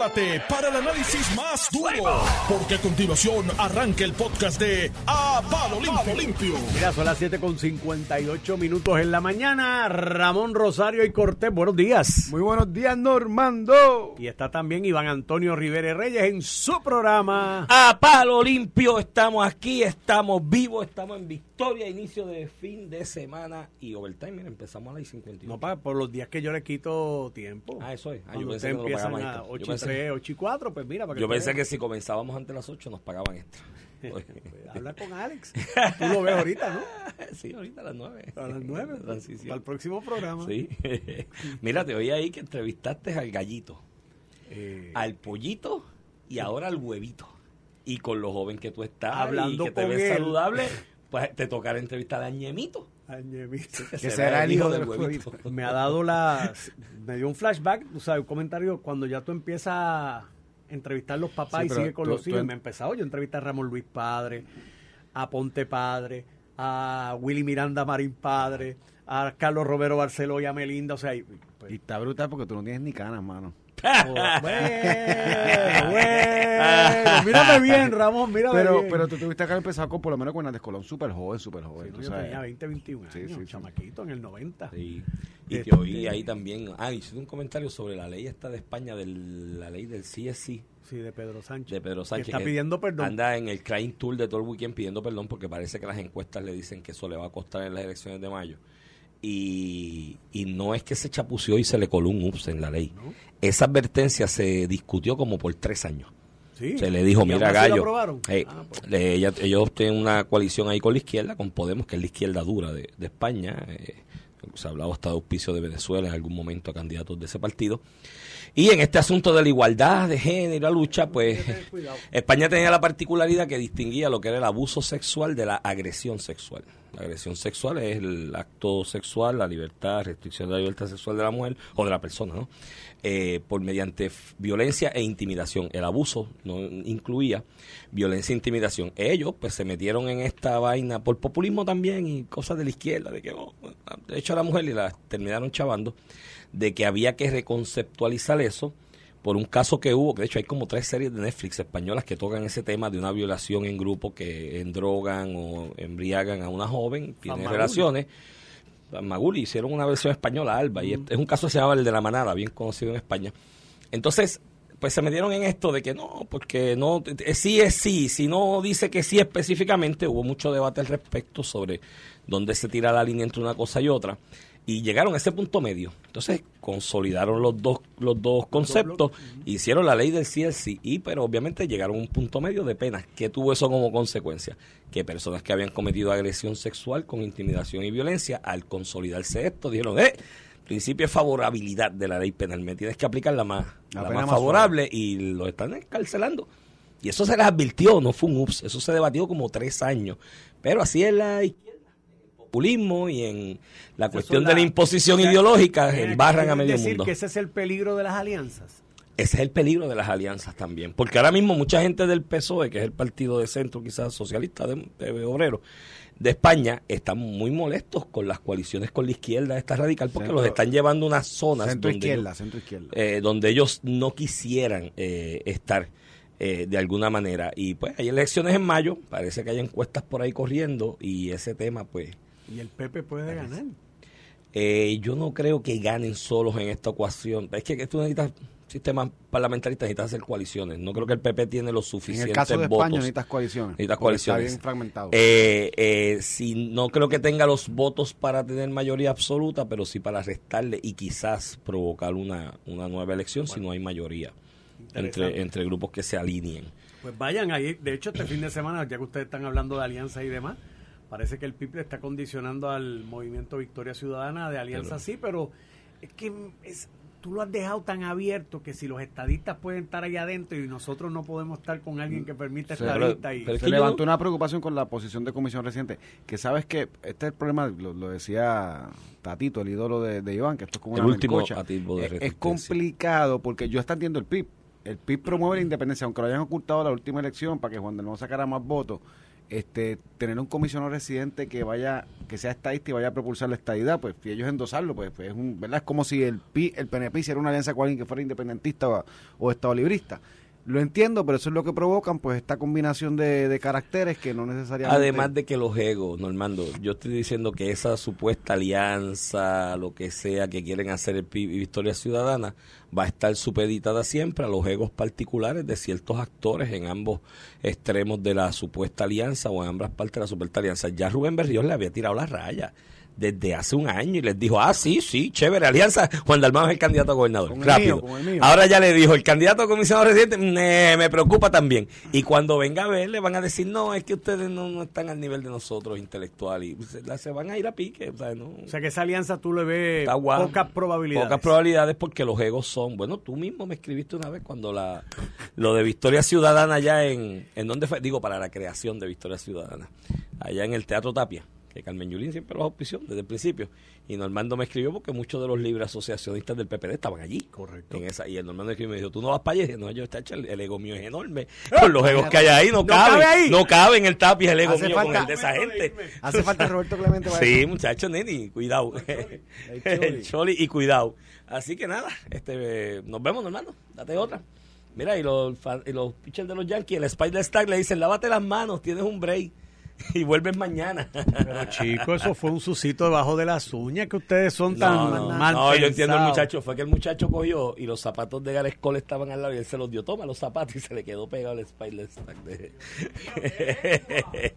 prepárate para el análisis más duro, porque a continuación arranca el podcast de A Palo Limpio. Limpio. Mira, son las 7 con 58 minutos en la mañana. Ramón Rosario y Cortés, buenos días. Muy buenos días, Normando. Y está también Iván Antonio Rivera Reyes en su programa. A Palo Limpio, estamos aquí, estamos vivos, estamos en victoria, inicio de fin de semana y overtime. Mira, empezamos a las 51. No, pa, por los días que yo le quito tiempo. Ah, eso es. Ah, yo pensé que no lo empiezan pagaban a extra. 8 Yo y pensé- 3, 8 y 4, pues mira, para que Yo pensé que si comenzábamos antes de las 8 nos pagaban extra. Habla con Alex. Tú lo ves ahorita, ¿no? sí, ahorita a las 9. A las 9. Transición. Para el próximo programa. Sí. Mira, te oí ahí que entrevistaste al gallito, Eh, al pollito y ahora al huevito. Y con lo joven que tú estás Hablando y que te ves él. saludable, pues te tocará entrevistar a Ñemito. Ñemito. Que será el hijo del huevito. me ha dado la me dio un flashback, o sea, un comentario cuando ya tú empiezas a entrevistar los papás Sí, y sigue con tú- los hijos. en- Me he empezado yo a entrevistar a Ramón Luis Padre, a Ponte Padre, a Willy Miranda Marín Padre, a Carlos Romero Barceló y a Melinda, o sea, y, pues, Y está brutal porque tú no tienes ni canas, mano. Joder, bueno, bueno, mírame bien, Ramón, mírame Pero, bien. pero tú tuviste que haber empezado con, por lo menos con Hernández Colón, súper joven, súper joven. Sí, tú yo sabes. tenía 20, 21 Sí, años, sí, sí. chamaquito en el 90. Sí. Y Este- te oí ahí también. Ah, hiciste un comentario sobre la ley esta de España, de la ley del CSC Sí, de Pedro Sánchez. de Pedro Sánchez. Que está pidiendo perdón. Anda en el crying tour de todo el weekend pidiendo perdón porque parece que las encuestas le dicen que eso le va a costar en las elecciones de mayo. Y, y no es que se chapució y se le coló un ups en la ley. ¿No? Esa advertencia se discutió como por tres años. Sí. Se le dijo, ¿Y mira Gallo, aprobaron? eh, Ah, pues. le- ella- ellos tienen una coalición ahí con la izquierda, con Podemos, que es la izquierda dura de, de España. eh, se ha hablado hasta de auspicio de Venezuela en algún momento a candidatos de ese partido. Y en este asunto de la igualdad de género y la lucha, pues. España tenía la particularidad que distinguía lo que era el abuso sexual de la agresión sexual. La agresión sexual es el acto sexual, la libertad, restricción de la libertad sexual de la mujer o de la persona, ¿no? Eh, por mediante violencia e intimidación. El abuso no incluía violencia e intimidación. Ellos, pues, se metieron en esta vaina por populismo también y cosas de la izquierda, de que, oh, de hecho, a la mujer y la terminaron chavando, de que había que reconceptualizar eso por un caso que hubo, que de hecho hay como tres series de Netflix españolas que tocan ese tema de una violación en grupo que endrogan o embriagan a una joven, tienen relaciones. Maguli hicieron una versión española, Alba, y es, es un caso que se llama el de la manada, bien conocido en España. Entonces, pues se metieron en esto de que no, porque no, eh, sí es sí, si no dice que sí específicamente, hubo mucho debate al respecto sobre dónde se tira la línea entre una cosa y otra, y llegaron a ese punto medio. Entonces, consolidaron los dos, los dos conceptos, hicieron la ley del sí sí, y pero obviamente llegaron a un punto medio de penas. ¿Qué tuvo eso como consecuencia? Que personas que habían cometido agresión sexual con intimidación y violencia, al consolidarse esto, dijeron, eh, principio de favorabilidad de la ley penal, me tienes que aplicar la más, La más más favorable y lo están encarcelando. Y eso se les advirtió, no fue un ups, eso se debatió como tres años. Pero así es la izquierda, populismo y en la cuestión de la imposición o sea, ideológica, embarran a ¿quieres medio decir mundo. que ese es el peligro de las alianzas. Ese es el peligro de las alianzas también. Porque ahora mismo mucha gente del PSOE, que es el partido de centro, quizás socialista de, de obreros, de España, están muy molestos con las coaliciones con la izquierda, esta radical, porque Centro- los están llevando a unas zonas Centro donde izquierda, centro izquierda. eh, donde ellos no quisieran eh, estar eh, de alguna manera. Y pues hay elecciones en mayo, parece que hay encuestas por ahí corriendo y ese tema pues Y el Pepe puede ganar. eh, yo no creo que ganen solos en esta ocasión. Es que, que tú necesitas sistema parlamentarista, necesitas hacer coaliciones. No creo que el PP tiene los En suficientes el caso de votos. España necesitas coaliciones. Necesitas coaliciones. Está bien fragmentado. Eh, eh, si no creo que tenga los votos para tener mayoría absoluta, pero sí para restarle y quizás provocar una, una nueva elección si no hay mayoría entre, entre grupos que se alineen. Pues vayan ahí. De hecho, este fin de semana, ya que ustedes están hablando de alianza y demás, parece que el PIB le está condicionando al movimiento Victoria Ciudadana de alianza, sí, pero es que es, tú lo has dejado tan abierto que si los estadistas pueden estar ahí adentro y nosotros no podemos estar con alguien que permita estadistas y... pero es Se levantó una preocupación con la posición de comisión reciente, que sabes que este es el problema, lo, lo decía Tatito, el ídolo de, de Iván, que esto es como El una último de Es- es, complicado porque yo está entiendo el PIB. El PIB promueve la independencia, aunque lo hayan ocultado la última elección para que Juan de Nuevo sacara más votos. Este tener un comisionado residente que vaya que sea estadista y vaya a propulsar la estadidad pues ellos endosarlo pues, pues es un verdad es como si el Pi, el PNP hiciera una alianza con alguien que fuera independentista o, o estado librista lo entiendo, pero eso es lo que provocan, pues, esta combinación de, de caracteres que no necesariamente... Además de que los egos, Normando, yo estoy diciendo que esa supuesta alianza, lo que sea que quieren hacer el Victoria Ciudadana, va a estar supeditada siempre a los egos particulares de ciertos actores en ambos extremos de la supuesta alianza o en ambas partes de la supuesta alianza. Ya Rubén Berrión le había tirado la raya desde hace un año y les dijo, ah, sí, sí, chévere, alianza, Juan Dalmau es el candidato a gobernador. Rápido. Ahora ya le dijo, el candidato a comisionado residente me, preocupa también. Y cuando venga a ver, le van a decir, no, es que ustedes no, están al nivel de nosotros intelectual y se, van a ir a pique. O sea, no, o sea, que esa alianza tú le ves pocas probabilidades. Pocas probabilidades porque los egos son, bueno, tú mismo me escribiste una vez cuando la lo de Victoria Ciudadana allá en, ¿en dónde fue? Digo, para la creación de Victoria Ciudadana, allá en el Teatro Tapia que Carmen Yulín siempre los auspició desde el principio. Y Normando me escribió porque muchos de los libres asociacionistas del PPD estaban allí. Correcto. En esa, y el Normando me dijo, tú no vas para allá. No, yo, está el, el ego mío es enorme. Con los egos que hay ahí, no, cabe. No cabe en el tapis el ego mío con el de esa gente. Hace falta Roberto Clemente. sí, muchachos, neni, cuidado. el choli y cuidado. Así que nada, este nos vemos, Normando. Date otra. Mira, y los, y los pitchers de los Yankees, el Spider Stack le dicen, lávate las manos, tienes un break. y vuelven mañana. Pero chicos, eso fue un susito debajo de las uñas que ustedes son tan no, mal No, yo entiendo el muchacho. Fue que el muchacho cogió y los zapatos de Gareth Cole estaban al lado y él se los dio. Toma los zapatos y se le quedó pegado el Spider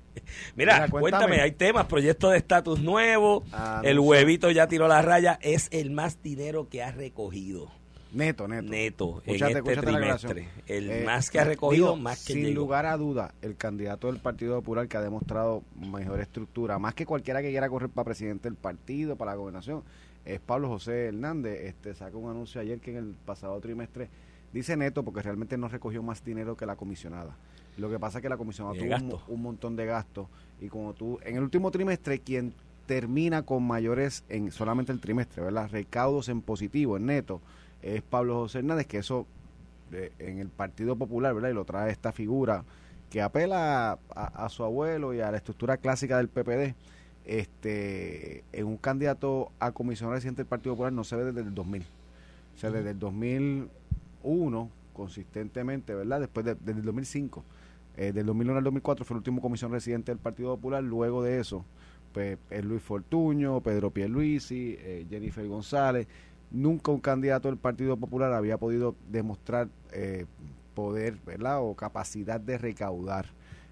Mira, cuéntame, hay temas, proyecto de estatus nuevo. Ah, el huevito ya tiró la raya. Es el más dinero que ha recogido. Neto, neto. Neto, en este trimestre. El eh, más que ha recogido, más que Sin lugar a duda, el candidato del Partido Popular que ha demostrado mejor estructura, más que cualquiera que quiera correr para presidente del partido, para la gobernación, es Pablo José Hernández. Este sacó un anuncio ayer que en el pasado trimestre dice neto porque realmente no recogió más dinero que la comisionada. Lo que pasa es que la comisionada tuvo un, un, montón de gastos y como tú, en el último trimestre, quien termina con mayores en solamente el trimestre, ¿verdad? Recaudos en positivo, en neto, es Pablo José Hernández, que eso en el Partido Popular, ¿verdad? Y lo trae esta figura que apela a, su abuelo y a la estructura clásica del PPD. Este, en un candidato a comisionado reciente del Partido Popular no se ve desde el 2000. O sea, desde el 2001, consistentemente, ¿verdad? Después de, desde el 2005. Eh, del 2001 al 2004 fue el último comisión residente del Partido Popular. Luego de eso, pues, es Luis Fortuño, Pedro Pierluisi, eh, Jennifer González nunca un candidato del Partido Popular había podido demostrar eh, poder, ¿verdad? O capacidad de recaudar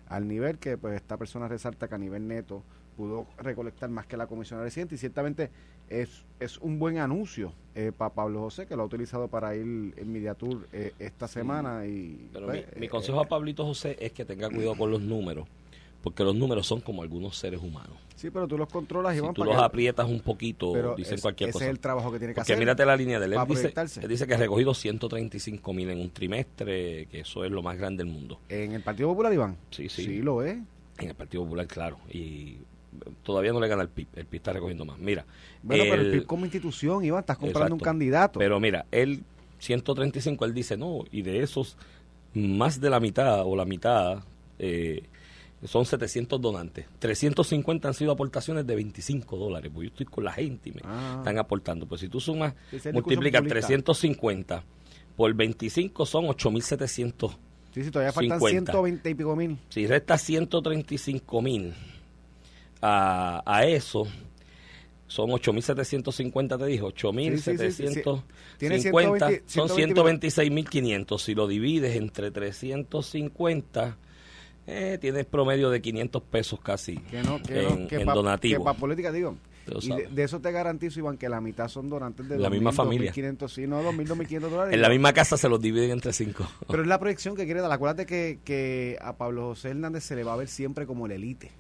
al nivel que pues esta persona resalta que a nivel neto pudo recolectar más que la comisión reciente y ciertamente es, es un buen anuncio eh, para Pablo José que lo ha utilizado para ir en Media Tour eh, esta semana y pero mi, pues, mi, consejo a Pablito José es que tenga cuidado con los números porque los números son como algunos seres humanos. Sí, pero tú los controlas y si tú los aprietas un poquito, dicen cualquier cosa. Ese es el trabajo que tiene que porque hacer. mírate la línea de él. Dice, él dice que ha recogido 135 mil en un trimestre, que eso es lo más grande del mundo. ¿En el Partido Popular, Iván? Sí, sí. Sí, lo es. En el Partido Popular, claro. Y todavía no le gana el PIB. El PIB está recogiendo más. Mira. Bueno, pero el PIB como institución, Iván, estás comprando un candidato. Pero mira, él, 135, él dice, no, y de esos, más de la mitad o la mitad... Eh, son 700 donantes. 350 han sido aportaciones de 25 dólares, porque yo estoy con la gente y me ah. están aportando. Pues si tú sumas, multiplicas 350 por 25 son 8.700. Sí, sí, todavía faltan 120 y pico mil. Si resta 135 mil a, a eso, son 8.750, te dije, 8.750, sí, son 126.500. Si lo divides entre 350 eh, tienes promedio de 500 pesos casi que no, que en, que donativo. Que para política, digo. Y de, eso te garantizo, Iván, que la mitad son donantes de la misma familia. 2.500, sí, no, 2.000, 2.500 dólares. En la misma casa se los dividen entre cinco. Pero es la proyección que quiere dar. Acuérdate que, que a Pablo José Hernández se le va a ver siempre como el élite.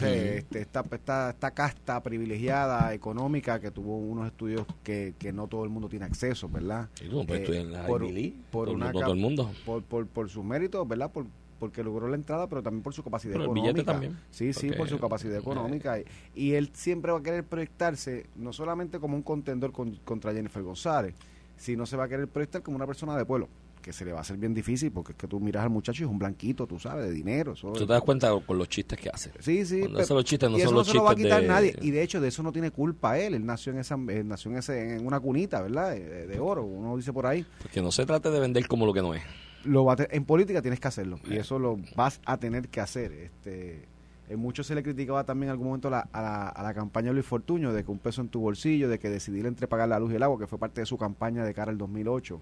Este, esta, esta, esta, casta privilegiada económica que tuvo unos estudios que, que no todo el mundo tiene acceso, ¿verdad? pues eh, por, por, una, todo el mundo. Por, por, por sus méritos, ¿verdad? Por, porque logró la entrada, pero también por su capacidad económica. también. Sí, sí, por su capacidad económica. Y, él siempre va a querer proyectarse, no solamente como un contendor contra Jennifer González, sino se va a querer proyectar como una persona de pueblo, que se le va a hacer bien difícil porque es que tú miras al muchacho y es un blanquito, tú sabes, de dinero. eso- Tú te das cuenta con los chistes que hace. Sí, sí. Cuando pero- hace los chistes no y eso son no los se lo va a quitar de- nadie. Y de hecho, de eso no tiene culpa él. Él nació en esa, él nació en, ese, en una cunita, ¿verdad? De, de oro, uno dice por ahí. Porque no se trate de vender como lo que no es. Lo va a en política tienes que hacerlo. Y eso lo vas a tener que hacer. Este, en mucho se le criticaba también en algún momento a la, a, la, a la campaña de Luis Fortuño de que un peso en tu bolsillo, de que decidir entre pagar la luz y el agua, que fue parte de su campaña de cara al 2008.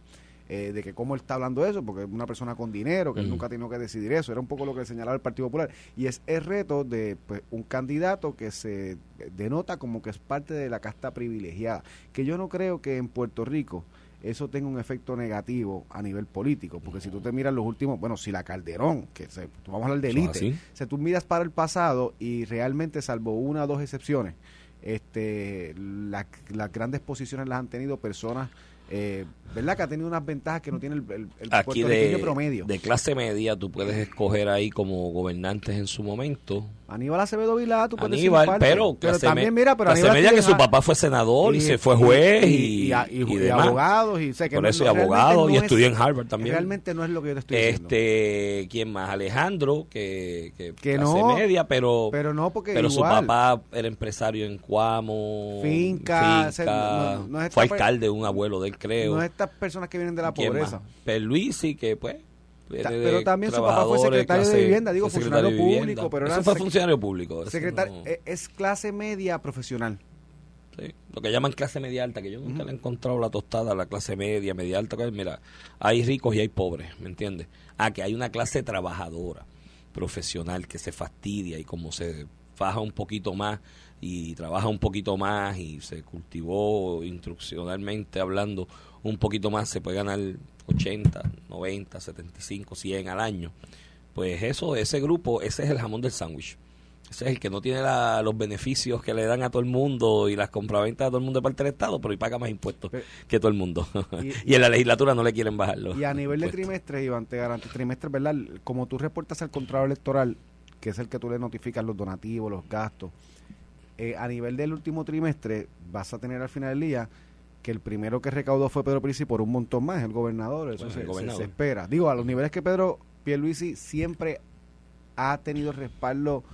eh, de que cómo él está hablando de eso, porque es una persona con dinero, que él nunca ha tenido que decidir eso. Era un poco lo que señalaba el Partido Popular. Y es el reto de pues, un candidato que se denota como que es parte de la casta privilegiada. Que yo no creo que en Puerto Rico eso tenga un efecto negativo a nivel político, porque si tú te miras los últimos, bueno, si la Calderón, que se, vamos a hablar de élite, si tú miras para el pasado y realmente salvo una o dos excepciones, este, la- las grandes posiciones las han tenido personas, eh, ¿verdad? Que ha tenido unas ventajas que no tiene el, el, el Aquí puertorriqueño de, promedio. de clase media tú puedes escoger ahí como gobernantes en su momento. Aníbal Acevedo Vilá, tú puedes decir Aníbal, parte. pero, también mira, pero Aníbal media tiene que su papá fue senador y, se fue juez y, y, y- y y demás. abogados y sé que Por no- eso y realmente abogado y no es- estudió en Harvard también. Realmente no es lo que yo te estoy diciendo. Este, ¿quién más? Alejandro, que, que, Que clase no, media, pero, pero no porque pero su papá era empresario en Cuamo, Finca, finca, no- no es fue alcalde de un abuelo de él, creo. No estas personas que vienen de la ¿Quién pobreza. más? Perluisi, que pues... Ta- pero también su papá fue secretario de vivienda, digo, funcionario vivienda. público, pero Eso era fue funcionario público. Secretario, no- eh, es clase media profesional. Sí, lo que llaman clase media alta, que yo nunca le he encontrado la tostada la clase media, media alta. que, Mira, hay ricos y hay pobres, ¿me entiendes? Ah, que hay una clase trabajadora, profesional, que se fastidia y como se faja un poquito más y trabaja un poquito más y se cultivó instruccionalmente hablando un poquito más, se puede ganar 80, 90, 75, 100 al año. Pues eso, ese grupo, ese es el jamón del sándwich. Ese es el que no tiene la- los beneficios que le dan a todo el mundo y las compraventas a todo el mundo de parte del Estado, pero y paga más impuestos Pero- que todo el mundo. Y- Y, en la legislatura no le quieren bajarlo. Y a nivel de trimestre, Iván, te garantizo, trimestre, ¿verdad? Como tú reportas al contrato electoral, que es el que tú le notificas los donativos, los gastos, eh, a nivel del último trimestre vas a tener al final del día que el primero que recaudó fue Pedro Prisi por un montón más, el gobernador, eso Bueno, se, el gobernador. se espera. Digo, a los niveles que Pedro Pierluisi siempre ha tenido respaldo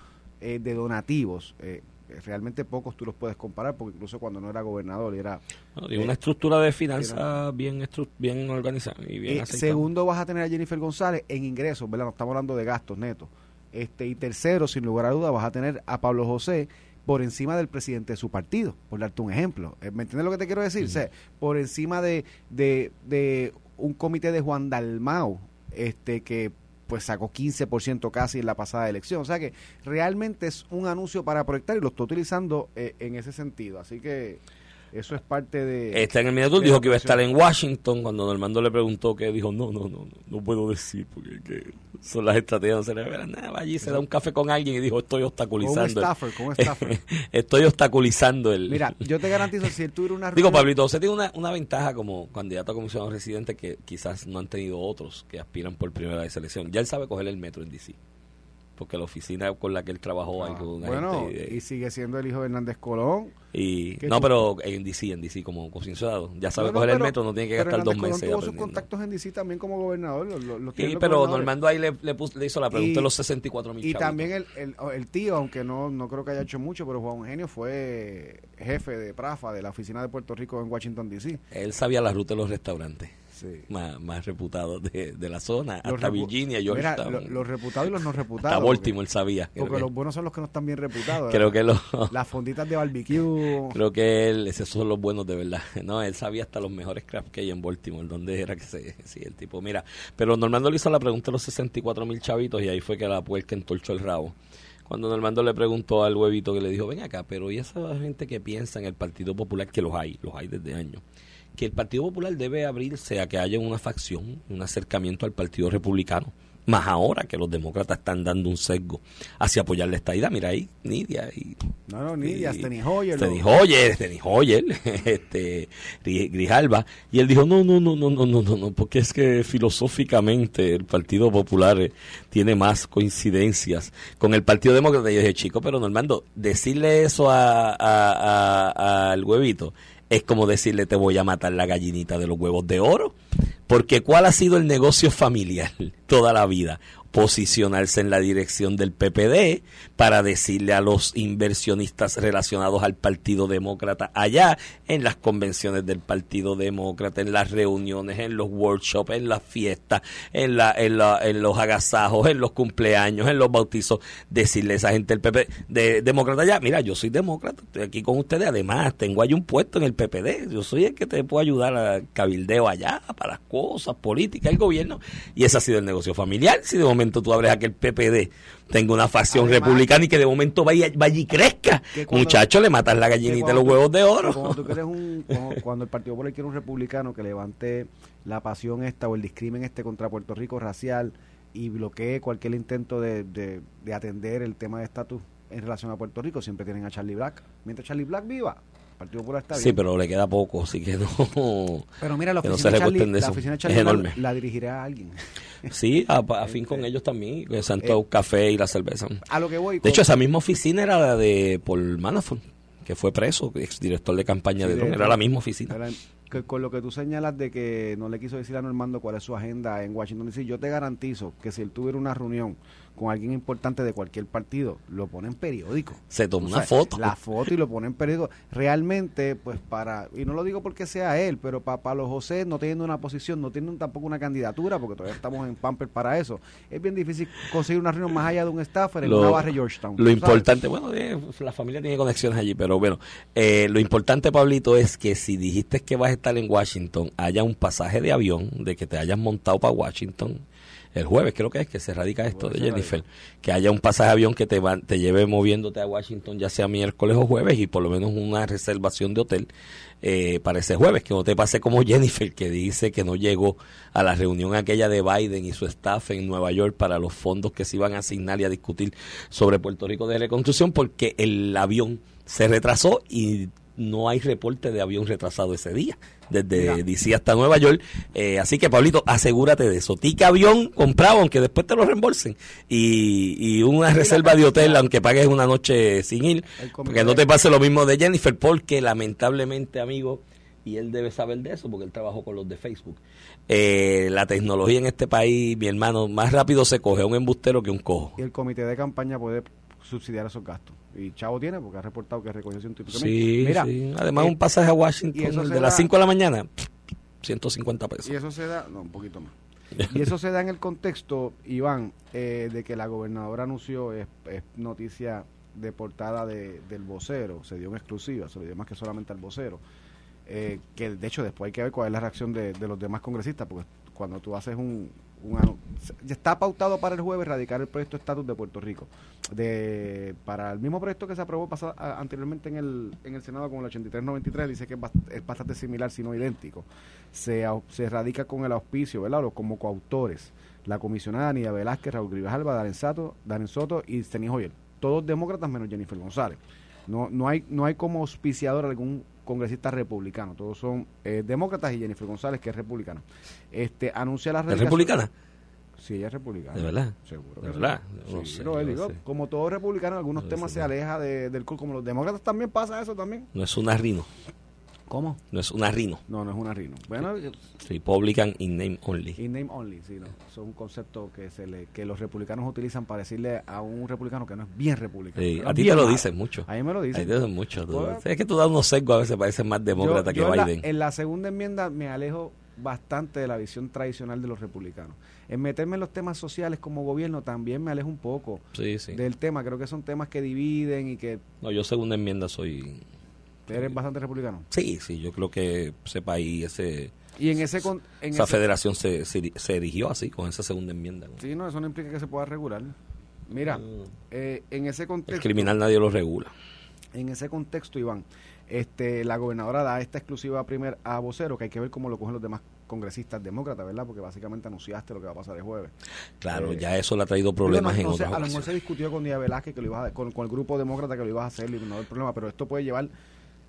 eh, de donativos, eh, realmente pocos tú los puedes comparar, porque incluso cuando no era gobernador era una estructura de finanzas bien, estru- bien organizada y bien Eh, segundo vas a tener a Jennifer González en ingresos, ¿verdad? No estamos hablando de gastos netos. Este, y tercero, sin lugar a duda, vas a tener a Pablo José por encima del presidente de su partido, por darte un ejemplo. Eh, ¿Me entiendes lo que te quiero decir? O sea, por encima de, de, de un comité de Juan Dalmau, este, que pues sacó 15% casi en la pasada elección. O sea que realmente es un anuncio para proyectar y lo está utilizando eh, en ese sentido. Así que eso es parte de... Está en el miniatur, dijo que iba a estar en Washington. Cuando Normando le preguntó, que dijo, no, no, no, no, no puedo decir, porque que son las estrategias. No se le verá nada, allí, se da un café con alguien y dijo, estoy obstaculizando. estoy obstaculizando el... Mira, yo te garantizo, si él tuviera una Digo, Pablito, usted tiene una, una ventaja como candidato a comisionado residente que quizás no han tenido otros que aspiran por primera vez a selección. Ya él sabe coger el metro en DC. Porque la oficina con la que él trabajó Ah, bueno, gente y sigue siendo el hijo de Hernández Colón. y ¿qué no, tú- pero en DC, en DC como comisionado. Ya sabe No, no, coger el metro, no tiene que gastar dos Hernández meses tuvo sus contactos en DC también como gobernador. lo- lo- los Sí, pero. Normando ahí le, le, puso- le hizo la pregunta Y- de los 64 mil Y también el, el, el tío, aunque no, no creo que haya hecho mucho, pero Juan Eugenio fue jefe de PRAFA de la oficina de Puerto Rico en Washington, D.C. Él sabía la ruta de los restaurantes Sí. más, más reputados de, de la zona, Los hasta Virginia, Mira, Georgetown. lo- los reputados y los no reputados. hasta porque- Baltimore él sabía. Porque que- los buenos son los que no están bien reputados. creo que lo, Las fonditas de barbecue. Creo que él, esos son los buenos de verdad. No, él sabía hasta los mejores craft que hay en Baltimore, donde era que se, sí, el tipo, mira, pero Normando le hizo la pregunta a los 64 mil chavitos y ahí fue que la puerca entorchó el rabo. Cuando Normando le preguntó al huevito que le dijo, ven acá, pero ¿y esa gente que piensa en el Partido Popular, que los hay, los hay desde años, que el Partido Popular debe abrirse a que haya una facción, un acercamiento al Partido Republicano? Más ahora que los demócratas están dando un sesgo hacia apoyar la estadidad. Mira ahí, Nidia y No, no, ni y- Steny Hoyer. Steny Hoyer, Steny Hoyer, este, Gri- Grijalba. Y él dijo, no, no, no, no, no, no, no, no, porque es que filosóficamente el Partido Popular eh, tiene más coincidencias con el Partido Demócrata. Y yo dije, chico, pero Normando, decirle eso a, a- a- al huevito es como decirle te voy a matar la gallinita de los huevos de oro. Porque ¿cuál ha sido el negocio familiar toda la vida? posicionarse en la dirección del PPD para decirle a los inversionistas relacionados al Partido Demócrata allá en las convenciones del Partido Demócrata, en las reuniones, en los workshops, en las fiestas, en, la, en, la, en los agasajos, en los cumpleaños, en los bautizos, decirle a esa gente del PPD, de, demócrata allá, mira, yo soy demócrata, estoy aquí con ustedes, además tengo ahí un puesto en el PPD, yo soy el que te puedo ayudar a cabildeo allá para las cosas políticas, el gobierno, y ese ha sido el negocio familiar, si de momento tú abres a que el PPD tenga una facción republicana y que de momento vaya, vaya y crezca. Muchacho, le matas la gallinita de los huevos de oro. Cuando, el Partido Popular quiere un republicano que levante la pasión esta o el discrimen este contra Puerto Rico racial y bloquee cualquier intento de, de atender el tema de estatus en relación a Puerto Rico, siempre tienen a Charlie Black. Mientras Charlie Black viva, Partido Popular está Sí, pero le queda poco, así que no. Pero mira, la oficina, de Charlie, la oficina Charlie La, dirigirá a alguien. Sí, a, fin con ellos también, que Santo eh, Café y la cerveza. A lo que voy. De hecho, esa misma oficina era la de Paul Manafort, que fue preso, exdirector de campaña de, Era la misma oficina. Con lo que tú señalas de que no le quiso decir a Normando cuál es su agenda en Washington DC, yo te garantizo que si él tuviera una reunión con alguien importante de cualquier partido, lo pone en periódico. Se toma una foto. La foto y lo pone en periódico. Realmente, pues para, y no lo digo porque sea él, pero para Pablo José no teniendo una posición, no tiene tampoco una candidatura, porque todavía estamos en Pamper para eso, es bien difícil conseguir una reunión más allá de un staffer en una barra Georgetown. Lo importante, bueno, eh, la familia tiene conexiones allí, pero bueno, eh, lo importante, Pablito, es que si dijiste que vas a estar en Washington, haya un pasaje de avión, de que te hayas montado para Washington el jueves creo que es que se radica esto de Jennifer, que haya un pasaje de avión que te, te lleve moviéndote a Washington ya sea miércoles o jueves y por lo menos una reservación de hotel eh, para ese jueves, que no te pase como Jennifer que dice que no llegó a la reunión aquella de Biden y su staff en Nueva York para los fondos que se iban a asignar y a discutir sobre Puerto Rico de reconstrucción porque el avión se retrasó y no hay reporte de avión retrasado ese día, desde DC hasta Nueva York. Eh, así que, Pablito, asegúrate de eso. Tica avión comprado, aunque después te lo reembolsen. Y, y una reserva de hotel, aunque pagues una noche sin ir. Porque no te pase lo mismo de Jennifer, porque lamentablemente, amigo, y él debe saber de eso, porque él trabajó con los de Facebook. Eh, la tecnología en este país, mi hermano, más rápido se coge un embustero que un cojo. Y el comité de campaña puede subsidiar esos gastos. Y Chavo tiene, porque ha reportado que recogió científicamente. Sí, Mira, sí. Además, un eh, pasaje a Washington de las 5 de la mañana, 150 pesos. Y eso se da, no, un poquito más. y eso se da en el contexto, Iván, eh, de que la gobernadora anunció, es, noticia de portada de, del vocero, se dio en exclusiva, se le dio más que solamente al vocero, eh, que de hecho después hay que ver cuál es la reacción de, de los demás congresistas, porque cuando tú haces un, ya está pautado para el jueves radicar el proyecto estatus de Puerto Rico. De, para el mismo proyecto que se aprobó anteriormente en el, en el Senado con el 8393, dice que es, bastante similar, si no idéntico. Se, se radica con el auspicio, ¿verdad? como coautores, la comisionada Anida Velázquez, Raúl Gribas Alba, Darren Soto, Darren Soto y Stenis Joyer. Todos demócratas menos Jennifer González. No, no, hay, no hay como auspiciador algún congresistas republicanos. Todos son eh, demócratas y Jennifer González, que es republicana. Este, anuncia la ¿Es republicana? Sí, ella es republicana. ¿De verdad? Sé, ¿De verdad? Como todo republicano, algunos temas se aleja de, del como los demócratas también pasa eso también. No es un arrino. ¿Cómo? No es una rino. No, no es una rino. Bueno, Republican in name only. In name only, sí, no. es un concepto que se le que los republicanos utilizan para decirle a un republicano que no es bien republicano. a ti te lo dicen mucho. A mí me lo dicen. A ti te lo dicen mucho. Pues, es que tú das unos sesgos a veces pareces más demócrata que Biden. en la segunda enmienda me alejo bastante de la visión tradicional de los republicanos. En meterme en los temas sociales como gobierno también me alejo un poco del tema. Creo que son temas que dividen y que... No, yo segunda enmienda soy ¿Eres bastante republicano? Sí, sí, yo creo que ese país, ese... Y en ese... esa federación se, se, erigió así, con esa segunda enmienda. Sí, no, eso no implica que se pueda regular. Mira, eh, en ese contexto... El criminal nadie lo regula. En ese contexto, Iván, este, la gobernadora da esta exclusiva primer a vocero, que hay que ver cómo lo cogen los demás congresistas demócratas, ¿verdad? Porque básicamente anunciaste lo que va a pasar el jueves. Claro, eh, ya eso le ha traído problemas en otras A lo mejor se discutió con Díaz Velázquez que lo iba a, con, con el grupo demócrata que lo ibas a hacer y no hay problema, pero esto puede llevar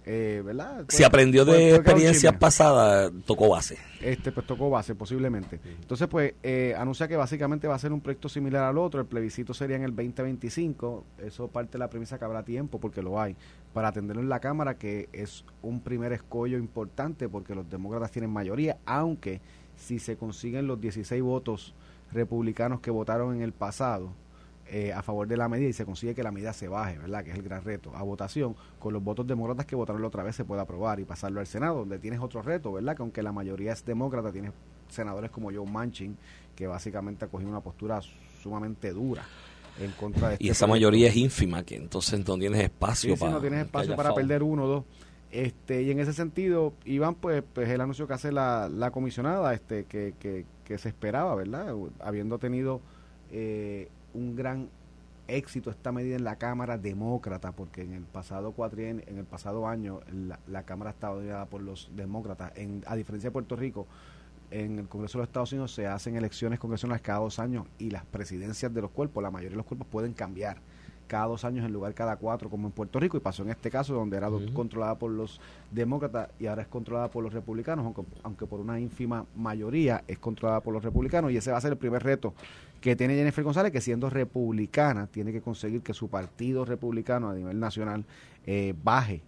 eh, ¿verdad? si aprendió de experiencias pasadas, tocó base. Este, pues tocó base, posiblemente. Entonces, pues, eh, anuncia que básicamente va a ser un proyecto similar al otro. El plebiscito sería en el 2025. Eso parte de la premisa que habrá tiempo, porque lo hay, para atenderlo en la Cámara, que es un primer escollo importante, porque los demócratas tienen mayoría, aunque si se consiguen los 16 votos republicanos que votaron en el pasado eh, a favor de la medida y se consigue que la medida se baje, ¿verdad? Que es el gran reto, a votación, con los votos demócratas que votaron la otra vez se puede aprobar y pasarlo al Senado, donde tienes otro reto, ¿verdad? Que aunque la mayoría es demócrata, tienes senadores como Joe Manchin, que básicamente ha cogido una postura sumamente dura en contra de este Y esa mayoría es ínfima, que entonces no tienes espacio sí, para. sí, no tienes espacio para perder uno o dos. Este, y en ese sentido, Iván, pues, pues el anuncio que hace la, la comisionada, este, que, que, que se esperaba, ¿verdad? Habiendo tenido eh, un gran éxito esta medida en la Cámara Demócrata, porque en el pasado cuatrien, en el pasado año la, la Cámara estaba dominada por los demócratas, en, a diferencia de Puerto Rico, en el Congreso de los Estados Unidos se hacen elecciones congresionales cada dos años y las presidencias de los cuerpos, la mayoría de los cuerpos pueden cambiar cada dos años en lugar cada cuatro, como en Puerto Rico, y pasó en este caso donde era controlada por los demócratas y ahora es controlada por los republicanos, aunque, aunque por una ínfima mayoría es controlada por los republicanos, y ese va a ser el primer reto que tiene Jennifer González, que siendo republicana tiene que conseguir que su partido republicano a nivel nacional eh, baje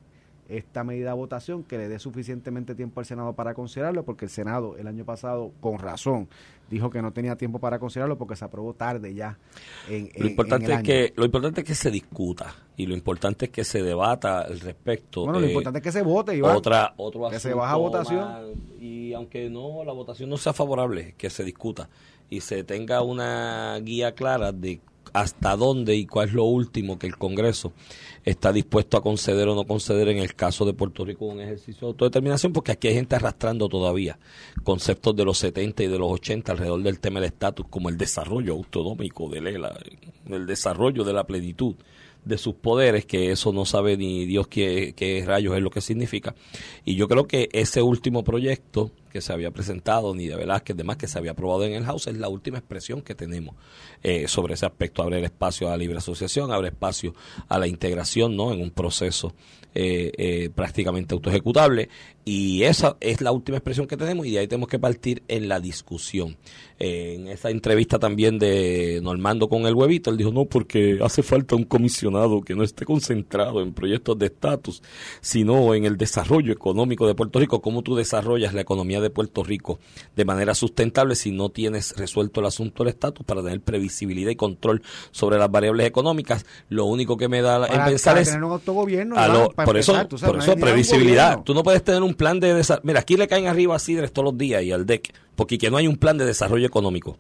esta medida a votación, que le dé suficientemente tiempo al Senado para considerarlo, porque el Senado el año pasado, con razón, dijo que no tenía tiempo para considerarlo porque se aprobó tarde ya. En, en- Lo importante, en el es año. que, lo importante es que se discuta y lo importante es que se debata al respecto. Bueno, lo Eh, importante es que se vote, Iván. otra, otro que se baja votación. y aunque no la votación no sea favorable, que se discuta y se tenga una guía clara de hasta dónde y cuál es lo último que el Congreso está dispuesto a conceder o no conceder en el caso de Puerto Rico un ejercicio de autodeterminación, porque aquí hay gente arrastrando todavía conceptos de los 70 y de los 80 alrededor del tema del estatus, como el desarrollo autonómico de el desarrollo de la plenitud de sus poderes, que eso no sabe ni Dios qué, qué rayos es lo que significa. Y yo creo que ese último proyecto que se había presentado, ni de Velázquez, demás que se había aprobado en el House, es la última expresión que tenemos eh, sobre ese aspecto. Abre el espacio a la libre asociación, abre espacio a la integración ¿no? en un proceso eh, eh, prácticamente autoejecutable. Y esa es la última expresión que tenemos y de ahí tenemos que partir en la discusión. En esa entrevista también de Normando con el huevito, él dijo, no, porque hace falta un comisionado que no esté concentrado en proyectos de estatus, sino en el desarrollo económico de Puerto Rico, cómo tú desarrollas la economía de Puerto Rico de manera sustentable si no tienes resuelto el asunto del estatus para tener previsibilidad y control sobre las variables económicas. Lo único que me da en para, pensar para es tener un autogobierno. a Iván, lo- para por eso, empezar, tú sabes, por eso previsibilidad. Tú no puedes tener un plan de desarrollo. Mira, aquí le caen arriba a Sidres todos los días y al DEC, porque que no hay un plan de desarrollo económico.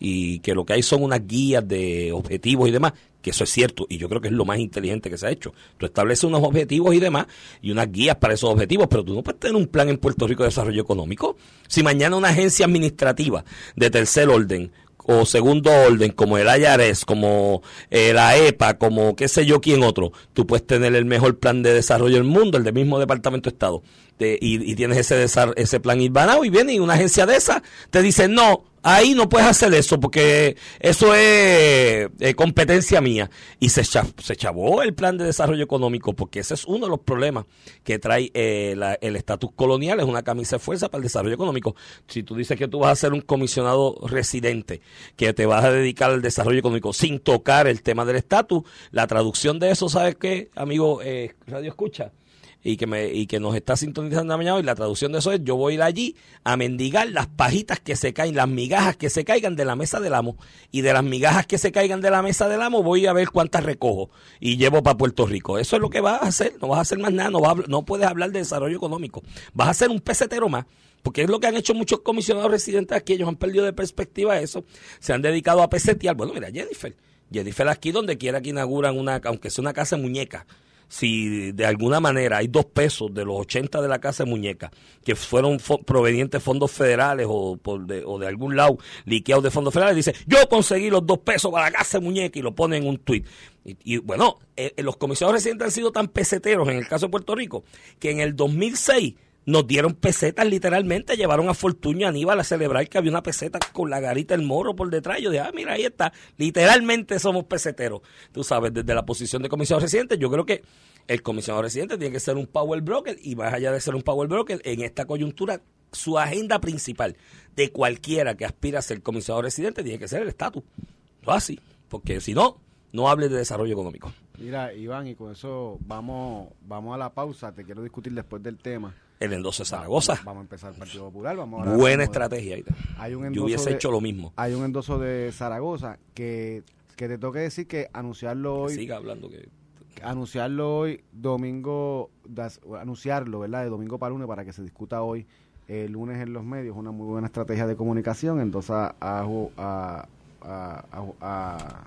Y que lo que hay son unas guías de objetivos y demás, que eso es cierto, y yo creo que es lo más inteligente que se ha hecho. Tú estableces unos objetivos y demás, y unas guías para esos objetivos, pero tú no puedes tener un plan en Puerto Rico de desarrollo económico. Si mañana una agencia administrativa de tercer orden o segundo orden, como el IRS, como eh, la EPA, como qué sé yo quién otro, tú puedes tener el mejor plan de desarrollo del mundo, el del mismo Departamento de Estado, de- y, y tienes ese, ese plan irbanado y viene y una agencia de esa te dice, no, ahí no puedes hacer eso porque eso es eh, competencia mía. Y se, se chavó el plan de desarrollo económico porque ese es uno de los problemas que trae eh, la- el estatus colonial, es una camisa de fuerza para el desarrollo económico. Si tú dices que tú vas a ser un comisionado residente, que te vas a dedicar al desarrollo económico sin tocar el tema del estatus, la traducción de eso, ¿sabes qué, amigo eh, Radio Escucha? Y que me y que nos está sintonizando mañana y la traducción de eso es yo voy a ir allí a mendigar las pajitas que se caen, las migajas que se caigan de la mesa del amo y de las migajas que se caigan de la mesa del amo voy a ver cuántas recojo y llevo para Puerto Rico. Eso es lo que vas a hacer, no vas a hacer más nada, no vas no puedes hablar de desarrollo económico. Vas a ser un pesetero más. Porque es lo que han hecho muchos comisionados residentes aquí, ellos han perdido de perspectiva eso, se han dedicado a pesetear. Bueno, mira, Jennifer, Jennifer aquí donde quiera que inauguran una, aunque sea una casa muñeca, si de alguna manera hay dos pesos de los 80 de la casa de muñeca que fueron provenientes de fondos federales o, por de, o de algún lado liqueados de fondos federales, dice, yo conseguí los dos pesos para la casa de muñeca y lo pone en un tuit. Y, bueno, eh, eh, los comisionados residentes han sido tan peseteros en el caso de Puerto Rico que en el 2006 nos dieron pesetas literalmente, llevaron a Fortunio Aníbal a celebrar que había una peseta con la garita del moro por detrás. Yo dije, ah, mira, ahí está, literalmente somos peseteros. Tú sabes, desde la posición de comisionado residente, yo creo que el comisionado residente tiene que ser un power broker y más allá de ser un power broker, en esta coyuntura, su agenda principal de cualquiera que aspira a ser comisionado residente tiene que ser el estatus. No así, porque si no, no hable de desarrollo económico. Mira, Iván, y con eso vamos, vamos a la pausa. Te quiero discutir después del tema el endoso de Zaragoza. Vamos, vamos a empezar el Partido Popular. Vamos Buena estrategia. Hay un Yo hubiese de- hecho lo mismo. Hay un endoso de Zaragoza que, que te tengo que decir que anunciarlo hoy, Siga hablando que anunciarlo hoy domingo, das- anunciarlo, ¿verdad? De domingo para lunes para que se discuta hoy el lunes en los medios, una muy buena estrategia de comunicación. Entonces a, a, a, a,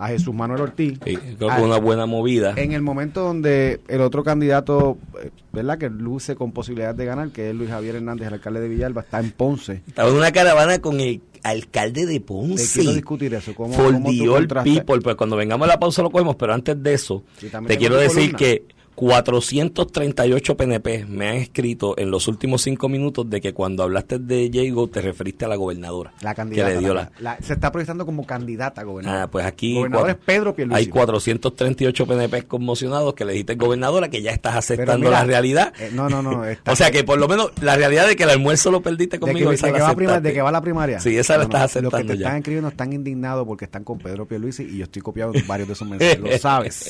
a- a Jesús Manuel Ortiz. sí, creo que Ah, una buena movida. En el momento donde el otro candidato, eh, ¿verdad? Que luce con posibilidades de ganar, que es Luis Javier Hernández, el alcalde de Villalba, está en Ponce. Estaba en una caravana con el alcalde de Te Ponce. quiero discutir eso. ¿Cómo, For cómo the people. Pues cuando vengamos a la pausa lo cogemos, pero antes de eso, Sí, te quiero decir columna. que 438 PNP me han escrito en los últimos cinco minutos de que cuando hablaste de Jago te referiste a la gobernadora. La candidata. Que le dio la- la... la- se está proyectando como candidata a gobernador. Ah, pues aquí Gobernador es Pedro Pierluisi. hay 438 PNP conmocionados que le dijiste gobernadora que ya estás aceptando mira, la realidad. eh, no, no, no. está- o sea que por lo menos la realidad de que el almuerzo lo perdiste de conmigo que, esa de la que va a primar- aceptaste. de que va la primaria. Sí, esa la estás Los que aceptando te ya. están escribiendo están indignados porque están con Pedro Pierluisi y yo estoy copiando varios de esos mensajes. Lo sabes.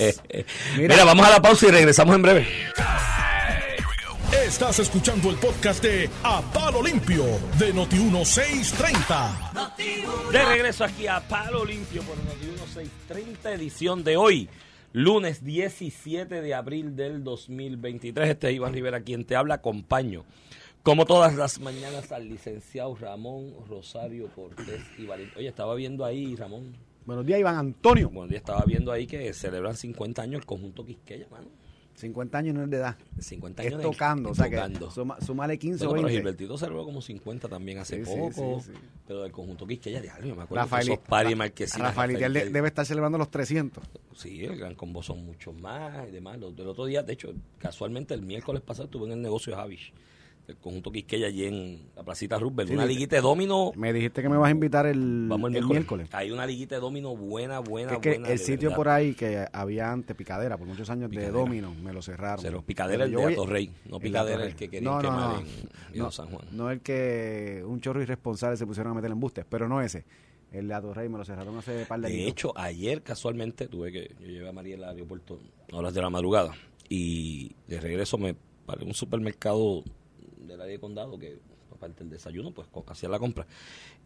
Mira, Mira. vamos a la pausa y regresamos en breve. Estás escuchando el podcast de A Palo Limpio de Noti1630. De regreso aquí a Palo Limpio por Noti 1630 edición de hoy, lunes 17 de abril del 2023. Este es Iván Rivera quien te habla, acompaño. Como todas las mañanas al licenciado Ramón Rosario Cortés Valentín. Oye, estaba viendo ahí, Ramón, Buenos días, Iván Antonio. bueno, día estaba viendo ahí que celebran 50 años el conjunto Quisqueya, mano. 50 años no es de edad. 50 Es años de- tocando. O es sea tocando. que suma, súmale 15 Bueno, o pero 20. Gilbertito celebró como 50 también hace Sí, poco. sí, sí. Pero del conjunto Quisqueya, yo me acuerdo Rafael, que esos paris Ra- marquesinas, Rafael de- Itiel- debe estar celebrando los 300. Sí, el Gran Combo son muchos más y demás. Lo- Del otro día, de hecho, casualmente el miércoles pasado estuve en el negocio de Javish, el conjunto Quisqueya allí en la placita Roosevelt. Sí, una liguita de domino. Me dijiste que me vas a invitar el, Vamos el el miércoles. miércoles. Hay una liguita de domino buena, buena, Es que buena. el sitio verdad. por ahí que había antes Picadera, por muchos años Picadera. de Domino, me lo cerraron. Cero, Picadera el de voy- Atorrey, no el de Picadera Atorrey. el que querían No, no, quemar no. en Viejo No, San Juan. No el que un chorro irresponsable se pusieron a meter embustes, pero no ese. El de Atorrey me lo cerraron hace par de De años. hecho, ayer casualmente tuve que. Yo llevé a María al aeropuerto a horas de la madrugada. Y de regreso me paré en un supermercado del área de condado que, aparte del desayuno, pues hacía la compra.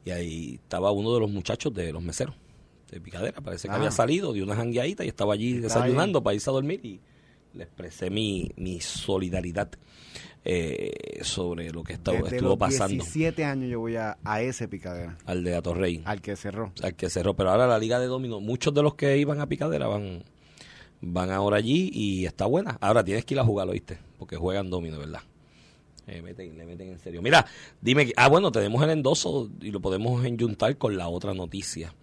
Y ahí estaba uno de los muchachos de los meseros de Picadera. Parece que Ah. había salido de una jangueadita y estaba allí desayunando para irse a dormir. Y le expresé mi, mi solidaridad eh, sobre lo que estaba, Desde estuvo los pasando 17 años yo voy a, a ese Picadera, al de Atorrey al que cerró. al que cerró. Pero ahora la liga de domino, muchos de los que iban a picadera van van ahora allí y está buena. Ahora tienes que ir a jugar, ¿oíste? Porque juegan domino, ¿verdad? Meten- le meten en serio. Mira, dime, ah, bueno, tenemos el endoso y lo podemos enyuntar con la otra noticia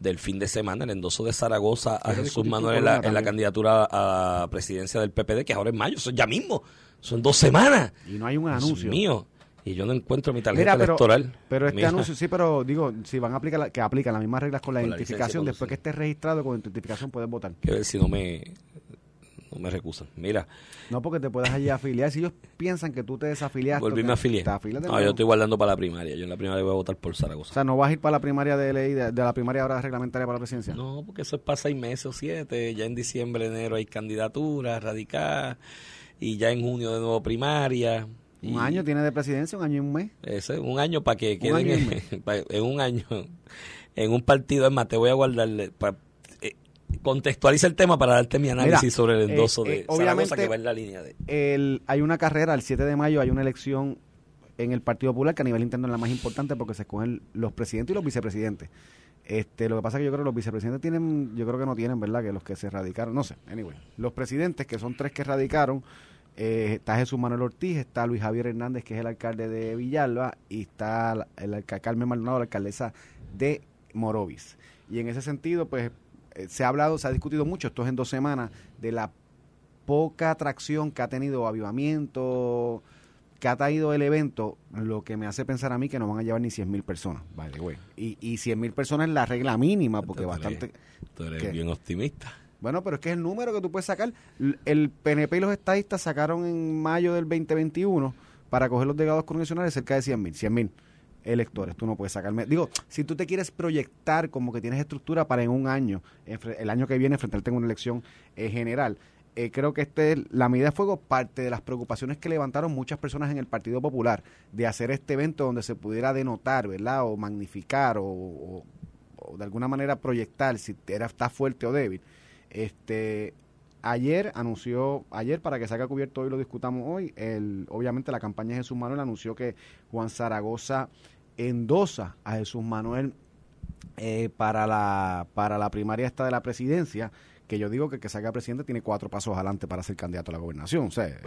del fin de semana, el endoso de Zaragoza a Jesús Manuel en la, en candidatura a presidencia del PPD, que ahora es mayo, es ya mismo, son dos semanas. Y no hay un Dios anuncio. mío. Y yo no encuentro mi tarjeta Mira, pero, electoral. pero este Mira. anuncio sí, pero digo, si van a aplicar, la- que aplican las mismas reglas con la Con identificación, después que estés registrado con identificación puedes votar. que ver si no me no me recusan. Mira, No porque te puedas allí afiliar. Si ellos piensan que tú te desafiliaste, volví me afilié. No, nuevo. yo estoy guardando para la primaria. Yo en la primaria voy a votar por O Zaragoza. sea, no vas a ir para la primaria de ley, de, de la primaria ahora reglamentaria para la presidencia. No, porque eso es para seis meses o siete. Ya en diciembre, enero hay candidaturas radicadas. Y ya en junio de nuevo primaria. Un año tiene de presidencia, un año y un mes. Ese, un año para que queden un en, un año en un partido. Es más, te voy a guardarle. pa- eh, contextualiza el tema para darte mi análisis Mira, sobre el eh, endoso eh, de Zaragoza obviamente- que va en la línea de. El, hay una carrera, el 7 de mayo hay una elección en el Partido Popular que a nivel interno es la más importante porque se escogen los presidentes y los vicepresidentes. Este, lo que pasa es que yo creo que los vicepresidentes tienen, yo creo que no tienen, ¿verdad? Que los que se radicaron, no sé, anyway. Los presidentes, que son tres que radicaron, eh, está Jesús Manuel Ortiz, está Luis Javier Hernández, que es el alcalde de Villalba, y está el alca- Carmen Maldonado, la alcaldesa de Morovis. Y en ese sentido, pues, eh, se ha hablado, se ha discutido mucho, esto es en dos semanas, de la poca atracción que ha tenido avivamiento, que ha traído el evento, lo que me hace pensar a mí que no van a llevar ni 100 mil personas, the way. Y, y 100 mil personas es la regla mínima, porque bastante... Tú eres bien optimista. Bueno, pero es que es el número que tú puedes sacar. El PNP y los estadistas sacaron en mayo del 2021 para coger los delegados congresionales cerca de 100 mil, 100 mil electores. Tú no puedes sacarme. Digo, si tú te quieres proyectar como que tienes estructura para en un año, el año que viene, enfrentarte en una elección eh, general, eh, creo que este la medida de fuego parte de las preocupaciones que levantaron muchas personas en el Partido Popular de hacer este evento donde se pudiera denotar, ¿verdad? O magnificar o, de alguna manera proyectar si era está fuerte o débil. Este ayer anunció, ayer para que se haga cubierto hoy lo discutamos hoy, el, obviamente la campaña de Jesús Manuel anunció que Juan Zaragoza endosa a Jesús Manuel eh, para la para la primaria esta de la presidencia que yo digo que el que salga presidente tiene cuatro pasos adelante para ser candidato a la gobernación, o sea,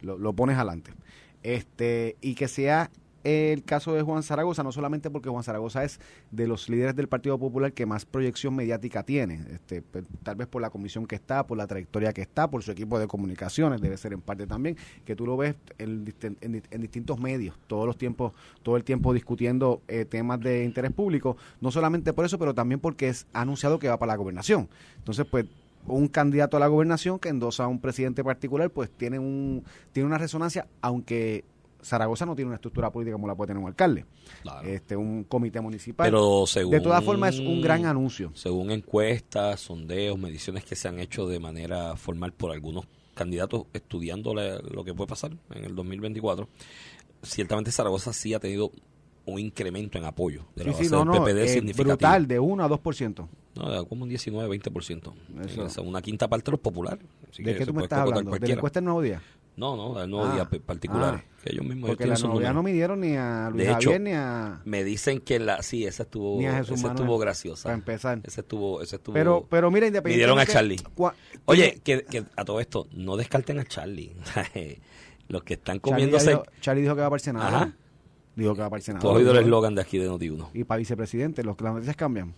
lo, lo pones adelante. Este, y que sea el caso de Juan Zaragoza, no solamente porque Juan Zaragoza es de los líderes del Partido Popular que más proyección mediática tiene, este, pe- tal vez por la comisión que está, por la trayectoria que está, por su equipo de comunicaciones, debe ser en parte también, que tú lo ves en, en en distintos medios, todos los tiempos, todo el tiempo discutiendo eh, temas de interés público, no solamente por eso, pero también porque es anunciado que va para la gobernación. Entonces, pues un candidato a la gobernación que endosa a un presidente particular, pues tiene un tiene una resonancia, aunque Zaragoza no tiene una estructura política como la puede tener un alcalde, Claro. este un comité municipal. Pero según, de todas formas es un gran anuncio. Según encuestas, sondeos, mediciones que se han hecho de manera formal por algunos candidatos estudiando la- lo que puede pasar en el 2024, ciertamente Zaragoza sí ha tenido un incremento en apoyo de la Sí, base sí, no, del no, PPD eh, significativo. brutal, de 1 a 2%. No, como un 19, 20%. Eso. Una quinta parte de los populares. Así ¿De qué tú me estás hablando? ¿De la encuesta del Nuevo Día? No, no, nuevo Ah, día pe- particulares. ah. que ellos mismos ellos Porque tienen la Día no midieron ni a Luis De hecho, ni a... Me dicen que la sí, esa estuvo Ni a Jesús esa estuvo graciosa. para empezar. Esa estuvo esa estuvo Pero, pero mira, Midieron a independientemente... Charlie. cua- Oye, que, que a todo esto, no descarten a Charlie. Los que están Charlie, comiéndose. dijo, Charlie dijo que va para el Senado. Ajá. Dijo que va para el Senado. Tú has oído el eslogan de aquí de Noti1. Y para vicepresidente, los, las noticias cambian.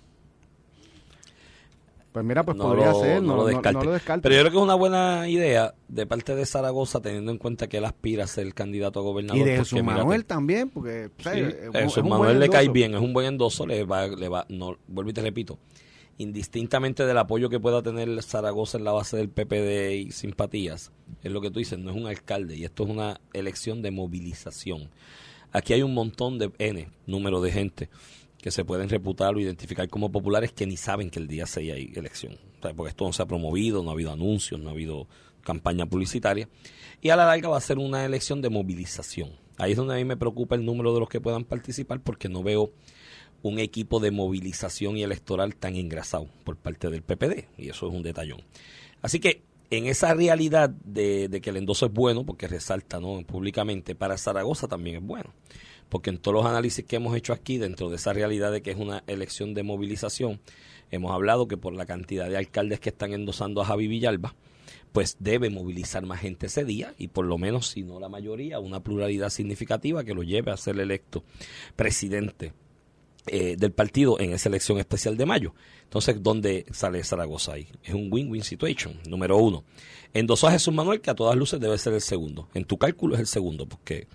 Pues mira, pues no podría lo, ser, no no, lo no- descarte. no lo descarte. Pero yo creo que es una buena idea de parte de Zaragoza, teniendo en cuenta que él aspira a ser candidato a gobernador. y de Jesús mírate, Manuel también, porque Sí, Manuel le cae bien, es un buen endoso, le va, le va, no, vuelvo y te repito, indistintamente del apoyo que pueda tener Zaragoza en la base del PPD y simpatías, es lo que tú dices, no es un alcalde y esto es una elección de movilización. Aquí hay un montón de N, número de gente que se pueden reputar o identificar como populares que ni saben que el día 6 hay elección. O sea, porque esto no se ha promovido, no ha habido anuncios, no ha habido campaña publicitaria. Y a la larga va a ser una elección de movilización. Ahí es donde a mí me preocupa el número de los que puedan participar porque no veo un equipo de movilización y electoral tan engrasado por parte del PPD. Y eso es un detallón. Así que en esa realidad de, de que el endoso es bueno, porque resalta ¿no? públicamente, para Zaragoza también es bueno. Porque en todos los análisis que hemos hecho aquí, dentro de esa realidad de que es una elección de movilización, hemos hablado que por la cantidad de alcaldes que están endosando a Javi Villalba, pues debe movilizar más gente ese día y por lo menos, si no la mayoría, una pluralidad significativa que lo lleve a ser electo presidente eh, del partido en esa elección especial de mayo. Entonces, ¿dónde sale Zaragoza ahí? Es un win-win situation, número uno. Endosó a Jesús Manuel, que a todas luces debe ser el segundo. En tu cálculo es el segundo, porque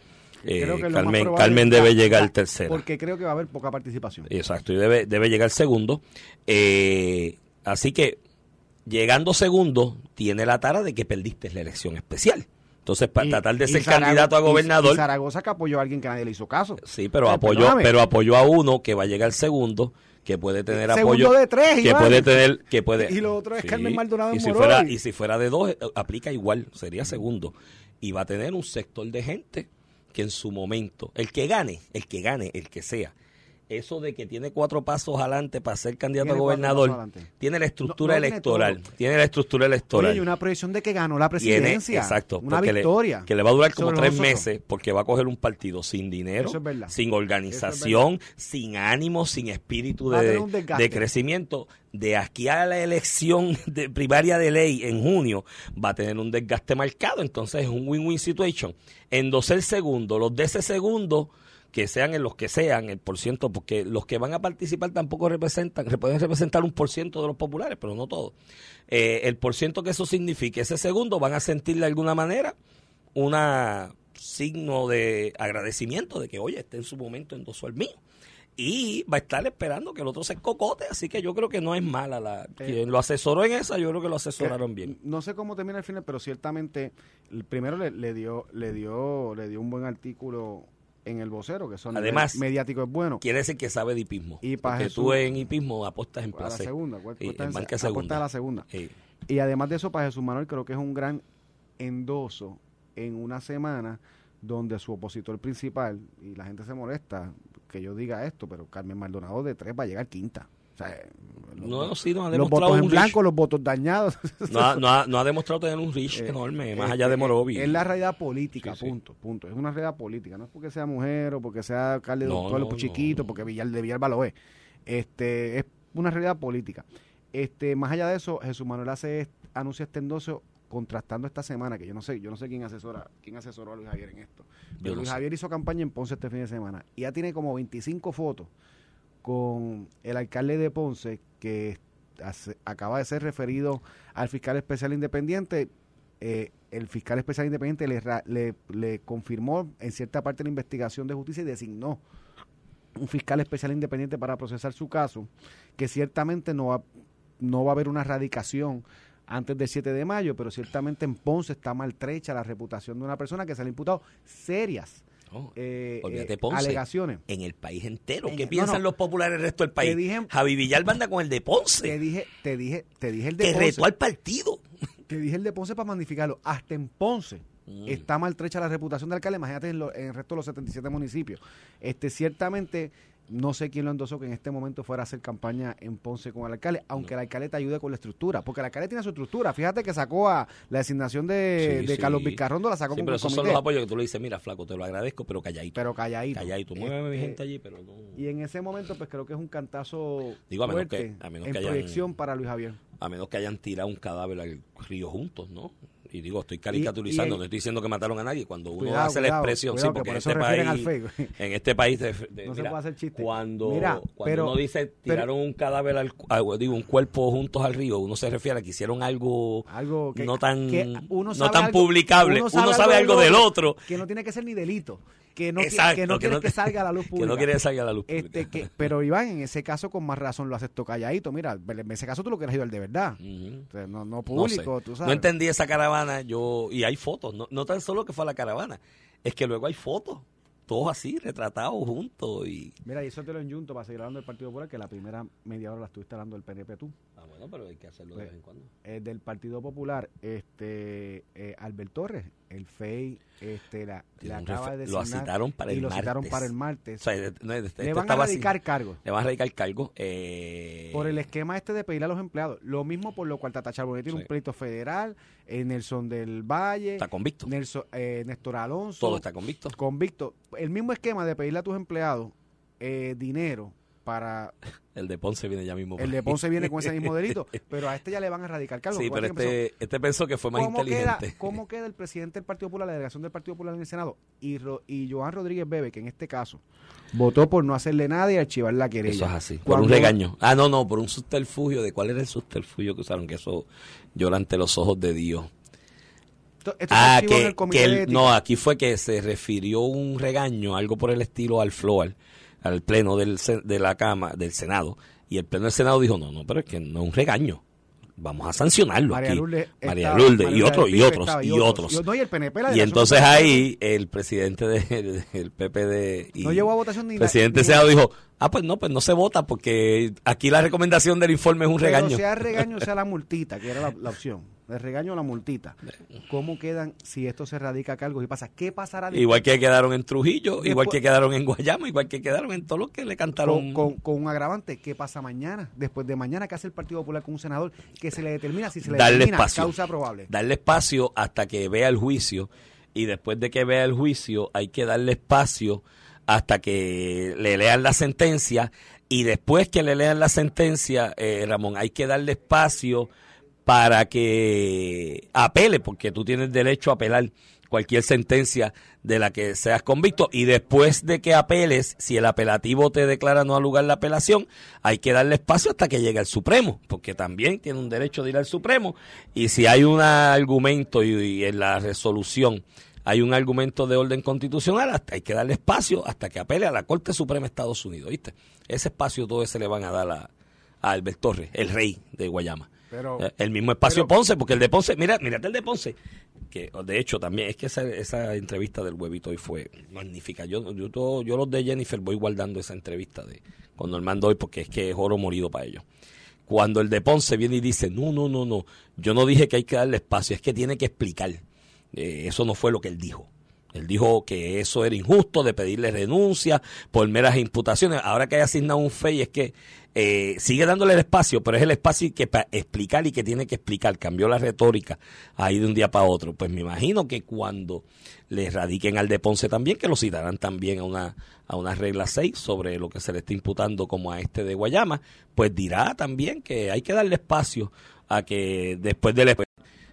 Creo que lo más Carmen, debe llegar ya, tercera. Porque creo que va a haber poca participación. Exacto, y debe, debe llegar segundo. Eh, así que, llegando segundo, tiene la tara de que perdiste la elección especial. Entonces, para Y- tratar de ser candidato a gobernador, Y Zaragoza que apoyó a alguien que nadie le hizo caso. Sí, pero Eh, apoyó, perdóname. pero apoyó a uno que va a llegar segundo, que puede tener apoyo, de tres, que Iván. puede tener, que puede. Y lo otro es Carmen Maldonado en y si Moroy. fuera y si fuera de dos eh, aplica igual, sería segundo y va a tener un sector de gente que en su momento, el que gane, el que gane, el que sea, eso de que tiene cuatro pasos adelante para ser candidato a gobernador, tiene la estructura No, no tiene electoral, tiene la estructura electoral. Oye, y una proyección de que ganó la Tiene- presidencia. exacto, Una le- victoria. que le va a durar como tres nosotros. meses porque va a coger un partido sin dinero, es sin organización, sin ánimo, sin espíritu de, de crecimiento. De aquí a la elección de primaria de ley en junio va a tener un desgaste marcado. Entonces es un win-win situation. Endosé el segundo, los de ese segundo que sean en los que sean, el por ciento, porque los que van a participar tampoco representan, pueden representar un por ciento de los populares, pero no todos. Eh, el por ciento que eso signifique, ese segundo van a sentir de alguna manera una signo de agradecimiento de que, oye, este en su momento endosó el mío. Y va a estar esperando que el otro se cocote, así que yo creo que no es mala la... Quien lo asesoró en esa, yo creo que lo asesoraron bien. No sé cómo termina el final, pero ciertamente el primero le, le dio le dio le dio un buen artículo en el vocero, que son Además, mediático es bueno. Quiere decir que sabe de hipismo. Y pa' porque Jesús- tú en hipismo apuestas en a la placer. segunda, Y en- segunda. a la segunda. Sí. Y además de eso, para Jesús Manuel creo que es un gran endoso en una semana donde su opositor principal, y la gente se molesta que yo diga esto, pero Carmen Maldonado de tres va a llegar quinta. O sea, los, No, votos- sí, no ha los votos en blanco, los votos dañados. No ha, no ha- no ha demostrado tener un reach Eh, enorme, eh, más allá de eh, Morovi. Es la realidad política, Sí, sí. punto, punto. Es una realidad política. No es porque sea mujer o porque sea alcalde no, chiquito, porque Villar, de Villalba lo es. Este, es una realidad política. Este, más allá de eso, Jesús Manuel hace anuncia este endoso contrastando esta semana, que yo no sé, yo no sé quién asesora, quién asesoró a Luis Javier en esto. Pero Luis sé. Javier hizo campaña en Ponce este fin de semana y ya tiene como 25 fotos con el alcalde de Ponce que hace- acaba de ser referido al fiscal especial independiente. Eh, el fiscal especial independiente le, le, le confirmó en cierta parte la investigación de justicia y designó un fiscal especial independiente para procesar su caso, que ciertamente no va, no va a haber una radicación antes del 7 de mayo, pero ciertamente en Ponce está maltrecha la reputación de una persona que se le ha imputado serias No, eh, olvídate, eh, Ponce. alegaciones. en el país entero. En- ¿Qué piensan no. los populares del resto del país? Te dije- Javi Villalba anda con el de Te Ponce, dije, te dije, te dije el de que Ponce. retó al partido. Te dije el de Ponce para magnificarlo. Hasta en Ponce Mm. está maltrecha la reputación del alcalde. Imagínate en, lo- en el resto de los 77 municipios. Este, ciertamente, no sé quién lo endosó que en este momento fuera a hacer campaña en Ponce con el alcalde, aunque el alcalde te ayude con la estructura. Porque el alcalde tiene su estructura. Fíjate que sacó a la designación de, Sí, de sí. Carlos Vizcarrondo, la sacó Sí, con pero esos son comité. los apoyos que tú le dices, mira, flaco, te lo agradezco, pero calladito. pero calladito. calladito, muéveme mi Este, gente allí, pero no... Y en ese momento, pues creo que es un cantazo Digo, a menos fuerte que- a menos en que hayan- proyección para Luis Javier. A menos que hayan tirado un cadáver al río juntos, ¿no? Y digo, estoy caricaturizando, y- no estoy diciendo que mataron a nadie. Cuando uno Cuidado, hace la expresión, cuidado, sí, que porque por en este, país, en este país, de- de- No se mira, puede hacer chiste. Cuando, Mira, cuando pero- uno dice tiraron un cadáver, al, ah, digo, un cuerpo juntos al río, uno se refiere a que hicieron algo, algo que, no tan, uno no tan algo- publicable. Uno sabe, algo del otro. que no tiene que ser ni delito que no, Exacto, que no que quiere no que salga a la luz Que pública no quiere salir a la luz este pública. que pero Iván en ese caso con más razón lo aceptó calladito mira en ese caso tú lo quieres ayudar de verdad no, no No público sé. tú No sabes entendí esa caravana, yo y hay fotos, no, no tan solo que fue a la caravana, es que luego hay fotos, todos así, retratados juntos y... mira y eso te lo enyunto para seguir hablando del Partido Popular que la primera media hora la estuviste hablando del PNP tú Ah, bueno, pero hay que hacerlo de Pues, vez en cuando. Eh, del Partido Popular este eh, Albert Torres el FEI este la, acaba de lo citaron para y el lo citaron martes. para el martes O sea, de- no, este- le van a radicar cargos Le van a radicar cargo. Eh, Por el esquema este de pedirle a los empleados. Lo mismo por lo cual Tata Charbonnier tiene Sí. un pleito federal, eh, Nelson del Valle, Está convicto. Nelson, eh, Néstor Alonso, Todo está convicto. convicto. El mismo esquema de pedirle a tus empleados eh, dinero para... El de Ponce viene ya mismo. El de Ponce viene con ese mismo delito, pero a este ya le van a radicar cargos. Sí, pero este, este pensó que fue más ¿Cómo queda, inteligente. ¿Cómo queda el presidente del Partido Popular, la delegación del Partido Popular en el Senado? Y, Ro- y Joan Rodríguez Bebe, que en este caso votó por no hacerle nada y archivar la querella. Eso es así. Por un regaño. Ah, no, no, por un subterfugio. ¿De cuál era el subterfugio que usaron? Que eso llora ante los ojos de Dios. Esto, esto se Ah, en que, el que el- no, aquí fue que se refirió un regaño, algo por el estilo al FLOAR, al pleno del, de la Cama, del Senado. Y el pleno del Senado dijo, no, no, pero es que no es un regaño. Vamos a sancionarlo María aquí. Lourdes María estaba- Lourdes María y otros, y otros, estaba, y otros. Y, no, y Y entonces ahí el presidente del del PPD y No llevó a votación ni el presidente del Senado dijo, ah, pues no, pues no se vota porque aquí la recomendación del informe es un Pero regaño. sea regaño, sea la multita, que era la, la opción. El regaño o la multita. ¿Cómo quedan si esto se radica a cargos y pasa? ¿Qué pasará después? Igual que quedaron en Trujillo, igual que quedaron en Guayama, igual que quedaron en todos los que le cantaron. con, con- con un agravante, ¿qué pasa mañana? Después de mañana, ¿qué hace el Partido Popular con un senador que se le determina si se le darle determina espacio. causa probable? Darle espacio hasta que vea el juicio. Y después de que vea el juicio, hay que darle espacio hasta que le lean la sentencia. Y después que le lean la sentencia, eh, Ramón, hay que darle espacio para que apele, porque tú tienes derecho a apelar cualquier sentencia de la que seas convicto y después de que apeles, si el apelativo te declara no al lugar la apelación, hay que darle espacio hasta que llegue al Supremo, porque también tiene un derecho de ir al Supremo y si hay un argumento y, en la resolución hay un argumento de orden constitucional, hasta hay que darle espacio hasta que apele a la Corte Suprema de Estados Unidos, ¿viste? Ese espacio todo ese le van a dar a, a Albert Torres, el rey de Guayama. Pero- Eh, el mismo espacio pero- Ponce, porque el de Ponce, mira, mírate el de Ponce, que de hecho también, es que esa, esa entrevista del huevito hoy fue magnífica. Yo, yo, todo- yo los de Jennifer voy guardando esa entrevista de con Normando hoy porque es que es oro morido para ellos. cuando el de Ponce viene y dice, no, no, no, no, yo no dije que hay que darle espacio, es que tiene que explicar. Eh, eso no fue lo que él dijo. Él dijo que eso era injusto de pedirle renuncia por meras imputaciones. Ahora que haya asignado un FEI es que eh, sigue dándole el espacio, pero es el espacio que para explicar y que tiene que explicar. Cambió la retórica ahí de un día para otro. Pues me imagino que cuando le radiquen al de Ponce también, que lo citarán también a una, a una regla 6 sobre lo que se le está imputando como a este de Guayama, pues dirá también que hay que darle espacio a que después del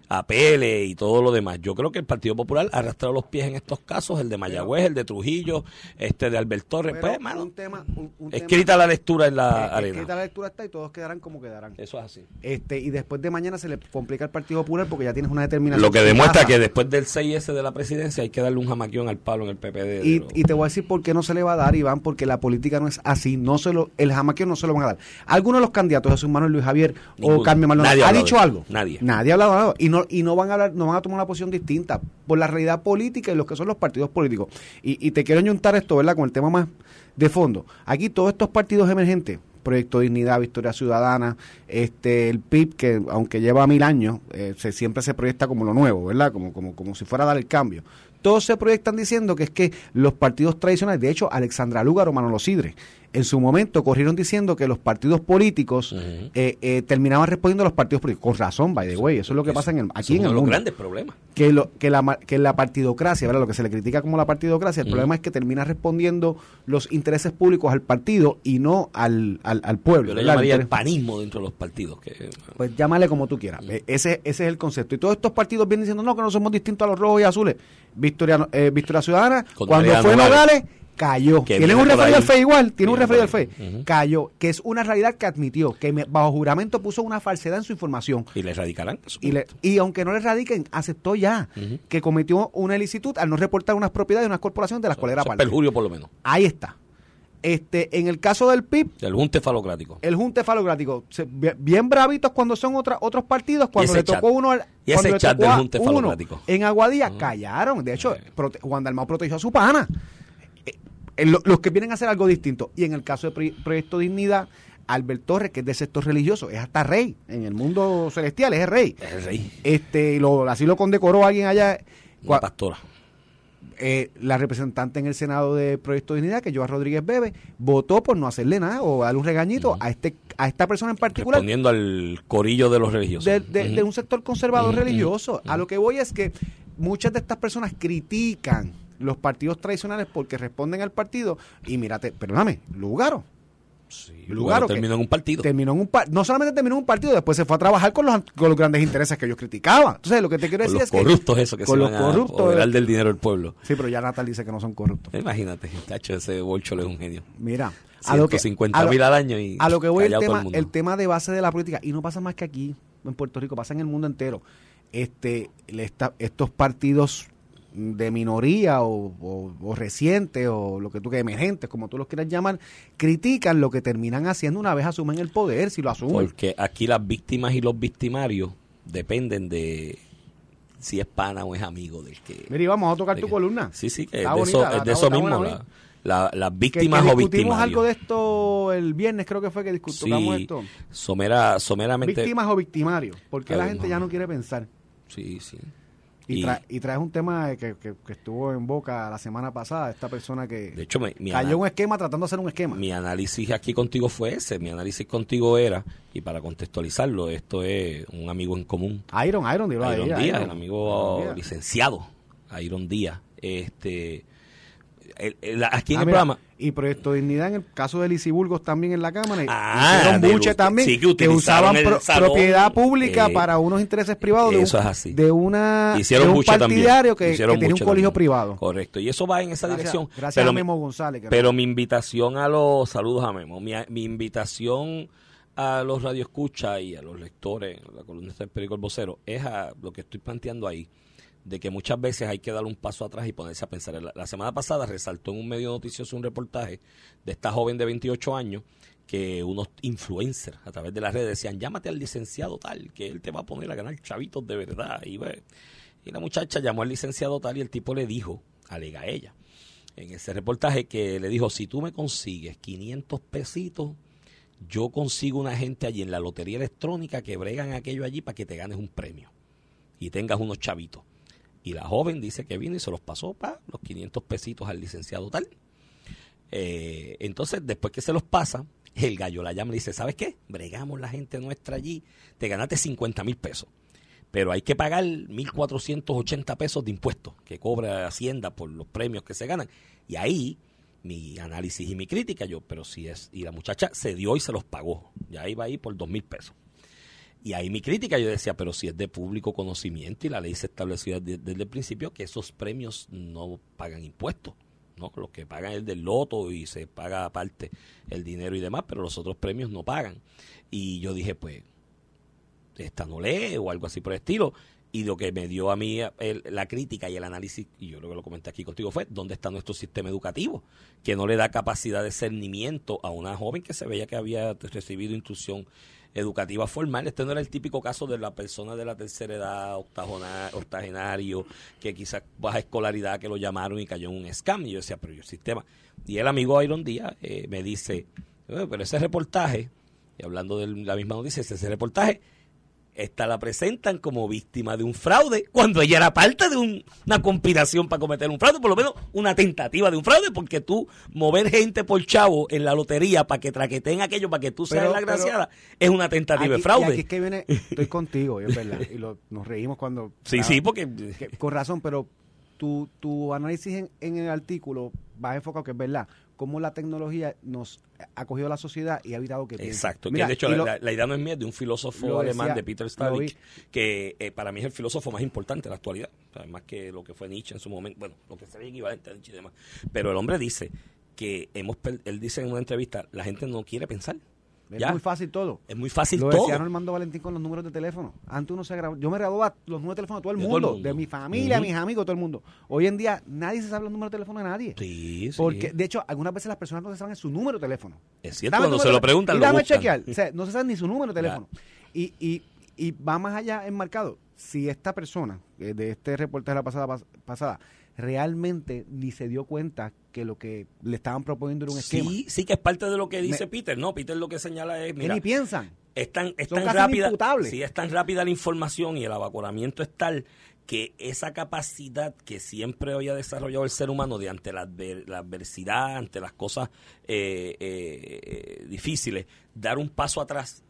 apele y todo lo demás. Yo creo que el Partido Popular ha arrastrado los pies en estos casos, el de Mayagüez, el de Trujillo, este de Albert Torres. pues, un tema, un, un escrita tema- la lectura en la eh, arena. escrita la lectura está y todos quedarán como quedarán. Eso es así. Este, y después de mañana se le complica al Partido Popular porque ya tienes una determinación. Lo que demuestra casa. que después del 6S de la presidencia hay que darle un jamaquión al palo en el PPD. Y, te voy a decir por qué no se le va a dar, Iván, porque la política no es así. No se lo, el jamaqueo no se lo van a dar. Algunos de los candidatos, Jesús Manuel Luis Javier Ninguno. o Carmen Maldonado, ha ¿ha hablado dicho algo? Nadie. Nadie ha hablado. Y y no van a hablar, no van a tomar una posición distinta por la realidad política y los que son los partidos políticos. Y, te quiero añuntar esto, ¿verdad? Con el tema más de fondo. Aquí todos estos partidos emergentes, Proyecto Dignidad, Victoria Ciudadana, este el PIB, que aunque lleva mil años, eh, se, siempre se proyecta como lo nuevo, ¿verdad? Como, como, como si fuera a dar el cambio. Todos se proyectan diciendo que es que los partidos tradicionales, de hecho, Alexandra Lúgaro, Manolo Sidre, en su momento corrieron diciendo que los partidos políticos eh, eh, terminaban respondiendo a los partidos políticos. Con razón, by the way, eso es lo que pasa en el, aquí en uno el de los mundo grandes problemas. que, lo, que, la, que la partidocracia, ¿verdad? lo que se le critica como la partidocracia, el problema es que termina respondiendo los intereses públicos al partido y no al, al, al pueblo. Yo le llamaría el panismo dentro de los partidos. Que, pues llámale como tú quieras. Eh, Ese, ese es el concepto. Y todos estos partidos vienen diciendo, no, que no somos distintos a los rojos y azules. Victoria, eh, Victoria Ciudadana, cuando fue Nogales. Nogales, cayó. Que Tiene un referido al FE igual, tiene un referido al FE. Cayó, que es una realidad que admitió, que bajo juramento puso una falsedad en su información. y le erradicarán. Y, le- y aunque no le radiquen, aceptó ya que cometió una ilicitud al no reportar unas propiedades de unas corporaciones de las cuales era parte. perjurio por lo menos. Ahí está. Este, en el caso del PIB, Del junte falocrático. el Junte Falocrático, bien, bravitos cuando son otra- otros partidos, cuando le tocó chat? uno, al- Y ese chat del Junte uno Falocrático. en Aguadilla, callaron. De hecho, prote- Juan Dalmau protegió a su pana. Eh, eh, lo- los que vienen a hacer algo distinto. Y en el caso de Pro- Proyecto Dignidad, Albert Torres, que es del sector religioso, es hasta rey. En el mundo celestial es el rey. Es el rey. Este, lo, así lo condecoró alguien allá. Cua- pastora. eh, la representante en el Senado de Proyecto de Dignidad, que Joa Rodríguez Bebe, votó por no hacerle nada o darle un regañito a este a esta persona en particular Respondiendo al corillo de los religiosos. de, de- de un sector conservador religioso. A lo que voy es que muchas de estas personas critican los partidos tradicionales porque responden al partido y mírate, perdóname, Lugaro Sí, Lugaro terminó en un partido. terminó en un par- no solamente terminó en un partido, después se fue a trabajar con los, con los grandes intereses que ellos criticaban. Entonces, lo que te quiero Con decir los es que corruptos esos que con se los van a corruptos, eh. del dinero del pueblo. Sí, pero ya Natal dice que no son corruptos. Imagínate, tacho, ese bolcho es un genio. Mira, a lo que 150 a lo- mil al año y a lo que voy el tema, el tema de base de la política y no pasa más que aquí en Puerto Rico, pasa en el mundo entero. Este, le está- estos partidos de minoría o, o- o recientes o lo que tú que emergentes, como tú los quieras llamar, critican lo que terminan haciendo una vez asumen el poder, si lo asumen. Porque aquí las víctimas y los victimarios dependen de si es pana o es amigo del que... Mira, y vamos a tocar tu que- columna. Sí, sí, que es de eso, es de eso mismo. buena, la- la- las víctimas que o discutimos victimarios. algo de esto el viernes, creo que fue que discutimos Sí, esto. somera, someramente... Víctimas o victimarios, porque la gente no. ya no quiere pensar. Sí, sí. Y, Y- tra- y traes un tema que, que- que estuvo en boca la semana pasada, esta persona que De hecho, cayó un esquema tratando de hacer un esquema. mi análisis aquí contigo fue ese. Mi análisis contigo era, y para contextualizarlo, esto es un amigo en común. Iron, Iron, dilo Iron Díaz, Iron. el amigo Iron Díaz. licenciado, Iron Díaz. Este, el- el- aquí en Ah, el mira, programa, Y Proyecto Dignidad en el caso de Lizy Burgos también en la Cámara. y Ah, Lu- también. sí, que usaban el pro- salón, propiedad pública eh, para unos intereses privados de un, eso es así. de una hicieron de un buche también. partidario que, tenía un colegio también. privado. Correcto, y eso va en esa Gracias, dirección. gracias pero a Memo González. Pero mi invitación a los saludos a Memo, mi, mi invitación a los radioescuchas y a los lectores, la columna del periódico El Vocero, es a lo que estoy planteando ahí, de que muchas veces hay que dar un paso atrás y ponerse a pensar. La, semana pasada resaltó en un medio noticioso un reportaje de esta joven de 28 años que unos influencers a través de las redes decían, llámate al licenciado tal, que él te va a poner a ganar chavitos de verdad. Y, ve, y la muchacha llamó al licenciado tal y el tipo le dijo, alega ella, en ese reportaje que le dijo, si tú me consigues 500 pesitos, yo consigo una gente allí en la lotería electrónica que bregan aquello allí para que te ganes un premio y tengas unos chavitos. Y la joven dice que vino y se los pasó para los 500 pesitos al licenciado tal. Eh, entonces, después que se los pasa, el gallo la llama y dice, ¿sabes qué? Bregamos la gente nuestra allí, te ganaste 50 mil pesos. Pero hay que pagar 1.480 pesos de impuestos que cobra Hacienda por los premios que se ganan. Y ahí mi análisis y mi crítica, yo, pero si es, y la muchacha se dio y se los pagó, ya iba ahí por dos mil pesos. Y ahí mi crítica, yo decía, pero si es de público conocimiento y la ley se estableció desde, el principio que esos premios no pagan impuestos, ¿no? Los que pagan es del loto y se paga aparte el dinero y demás, pero los otros premios no pagan. Y yo dije, pues, esta no lee o algo así por el estilo y lo que me dio a mí la crítica y el análisis, y yo creo que lo comenté aquí contigo, fue dónde está nuestro sistema educativo, que no le da capacidad de cernimiento a una joven que se veía que había recibido instrucción educativa formal. Este no era el típico caso de la persona de la tercera edad, octogenario, que quizás baja escolaridad, que lo llamaron y cayó en un scam. Y yo decía, pero yo sistema. Y el amigo Iron Díaz eh, me dice, pero ese reportaje, y hablando de la misma noticia, ese reportaje esta la presentan como víctima de un fraude cuando ella era parte de una conspiración para cometer un fraude, por lo menos una tentativa de un fraude, porque tú mover gente por chavo en la lotería para que traqueten aquello, para que tú seas la graciada, es una tentativa de fraude. aquí es que viene, estoy contigo, es verdad, y nos reímos cuando... Sí, sí, porque... con razón, pero tu, tu análisis en, en el artículo va enfocado que es verdad cómo la tecnología nos ha cogido la sociedad y ha evitado que Exacto, que de hecho la, idea no es mía, de un filósofo alemán, de Peter Stalin, que eh, para mí es el filósofo más importante de la actualidad, más que lo que fue Nietzsche en su momento, bueno, lo que sería equivalente a Nietzsche y demás. Pero el hombre dice que hemos, él dice en una entrevista, la gente no quiere pensar. Es muy fácil todo. Es muy fácil Lo todo. decía Armando Valentín con los números de teléfono. Antes uno se grababa. Yo me grababa los números de teléfono de todo el, mundo, de mi familia, mis amigos, todo el mundo. Hoy en día nadie se sabe los números de teléfono de nadie. Sí, sí. Porque, de hecho, algunas veces las personas no se saben su número de teléfono. Es cierto, cuando se lo preguntan, lo buscan. chequear. O sea, no se sabe ni su número de teléfono. Y, y, y va más allá enmarcado. Si esta persona, eh, de este reportaje de la pasada, pasada realmente ni se dio cuenta que lo que le estaban proponiendo era un esquema. Sí, sí que es parte de lo que dice Peter. No, Peter lo que señala es, mira, ni piensan. Es tan, es tan rápida, sí, es tan rápida la información y el evacuamiento es tal que esa capacidad que siempre había desarrollado el ser humano de ante la, adversidad, ante las cosas eh, eh, difíciles, dar un paso atrás,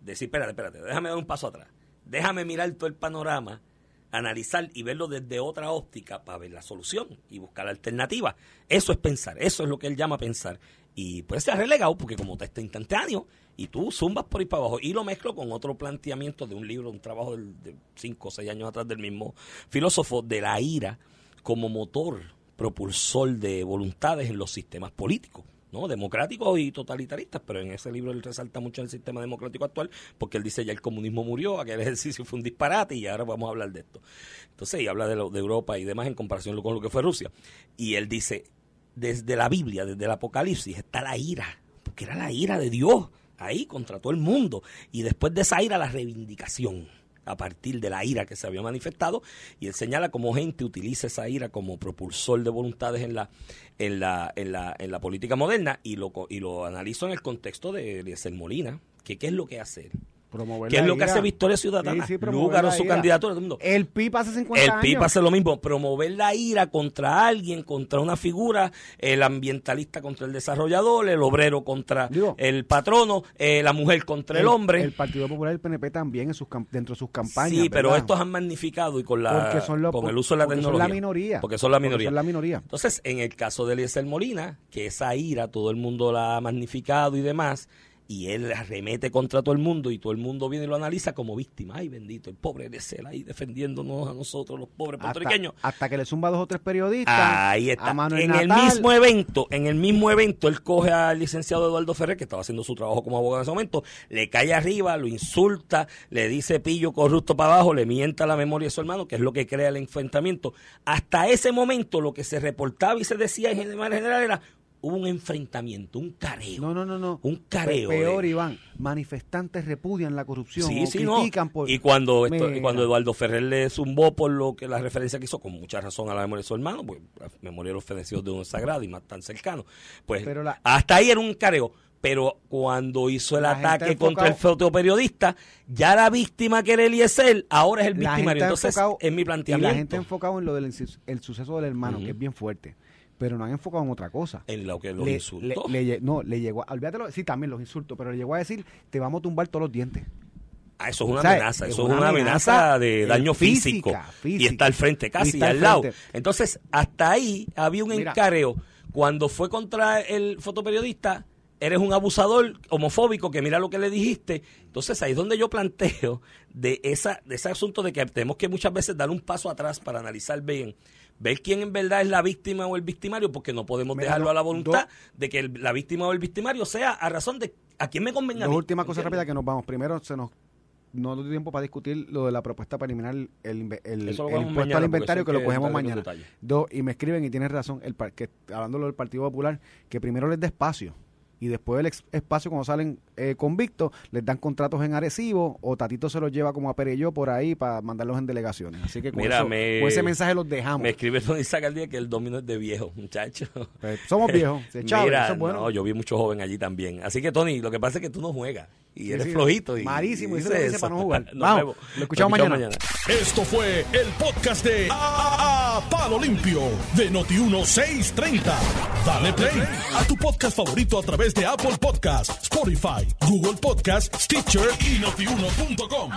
decir, espérate, espérate, déjame dar un paso atrás, déjame mirar todo el panorama analizar y verlo desde otra óptica para ver la solución y buscar alternativas. Eso es pensar, eso es lo que él llama pensar. Y puede ser relegado porque como está instantáneo y tú zumbas por ahí para abajo y lo mezclo con otro planteamiento de un libro, un trabajo de cinco o seis años atrás del mismo filósofo, de la ira como motor propulsor de voluntades en los sistemas políticos. ¿No? democráticos y totalitaristas, pero en ese libro él resalta mucho el sistema democrático actual porque él dice ya el comunismo murió, aquel ejercicio fue un disparate y ahora vamos a hablar de esto. Entonces, y habla de, lo, de Europa y demás en comparación con lo que fue Rusia. Y él dice, desde la Biblia, desde el Apocalipsis, está la ira, porque era la ira de Dios ahí contra todo el mundo. Y después de esa ira, la reivindicación a partir de la ira que se había manifestado y él señala cómo gente utiliza esa ira como propulsor de voluntades en la en la en la, en la política moderna y lo y lo analizo en el contexto de Eliezer Molina que qué es lo que hace Promover ¿Qué es lo que hace Victoria Ciudadana? Sí, su candidatura. Todo el, mundo. el PIB hace 50 el PIB hace lo mismo. Promover la ira contra alguien, contra una figura, el ambientalista contra el desarrollador, el obrero contra el patrono, eh, la mujer contra el, hombre. El Partido Popular y el PNP también en sus, dentro de sus campañas. Sí, pero estos han magnificado y con, la, con el uso de la tecnología. Son la minoría. Porque son la minoría. Son la minoría. Entonces, en el caso de Eliezer Molina, que esa ira todo el mundo la ha magnificado y demás, y él arremete contra todo el mundo y todo el mundo viene y lo analiza como víctima. Ay, bendito, el pobre de ser ahí defendiéndonos a nosotros, los pobres puertorriqueños. Hasta, que le zumba dos o tres periodistas. Ahí está. en el mismo evento, en el mismo evento, él coge al licenciado Eduardo Ferrer, que estaba haciendo su trabajo como abogado en ese momento, le cae arriba, lo insulta, le dice pillo corrupto para abajo, le mienta la memoria de su hermano, que es lo que crea el enfrentamiento. Hasta ese momento, lo que se reportaba y se decía en general era hubo un enfrentamiento, un careo. No, no, no, no. Un careo. Peor, Iván. Manifestantes repudian la corrupción. Sí, sí, critican por. Y cuando, esto, cuando Eduardo Ferrer le zumbó por lo que la referencia que hizo, con mucha razón a la memoria de su hermano, pues la memoria de los fenecidos de uno sagrado y más tan cercano. Pues hasta ahí era un careo. pero cuando hizo el La ataque contra el fotoperiodista, ya la víctima que era Eliezer, ahora es el victimario. Entonces, enfocado- es mi Y planteamiento. la gente enfocado en lo del el suceso del hermano, que es bien fuerte. Pero no han enfocado en otra cosa. en lo que los Le- insultó. le- le no, le llegó, a- sí, también los insultos, pero le llegó a decir, te vamos a tumbar todos los dientes. Ah, eso es una O sea, amenaza, es eso es una amenaza, amenaza, de eh, daño físico. física. Y está al frente casi, al lado. Entonces, hasta ahí había un Mira. encareo. Cuando fue contra el fotoperiodista, eres un abusador homofóbico que mira lo que le dijiste. Entonces, ahí es donde yo planteo de, esa, de ese asunto de que tenemos que muchas veces dar un paso atrás para analizar bien. Ver quién en verdad es la víctima o el victimario, porque no podemos Mira, dejarlo a la voluntad dos- de que el- la víctima o el victimario sea a razón de a quién me convenga. Dos últimas cosas rápidas que nos vamos. Primero, se nos no dio tiempo para discutir lo de la propuesta para eliminar el, el, impuesto mañana, al inventario, que lo cogemos mañana. Dos, y me escriben y tienes razón, el, que, hablándolo del Partido Popular, que primero les dé espacio y después del ex- espacio, cuando salen eh, convictos, les dan contratos en Arecibo o Tatito se los lleva como a Pereyó por ahí para mandarlos en delegaciones. Así que con, Mira, eso- me- con ese mensaje los dejamos. Me escribe Tony Zacardía que el domino es de viejo, muchacho. Pues, somos viejos. Mira, eso es bueno. no, yo vi mucho joven allí también. Así que, Tony, lo que pasa es que tú no juegas. Y Sí, eres sí, flojito. Y, malísimo, y eso es lo dice para no jugar. Nos Vamos, vemos. lo escuchamos mañana. Esto fue el podcast de A, Palo Limpio de Noti1630. Dale play a tu podcast favorito a través de Apple Podcasts, Spotify, Google Podcasts, Stitcher y notiuno.com.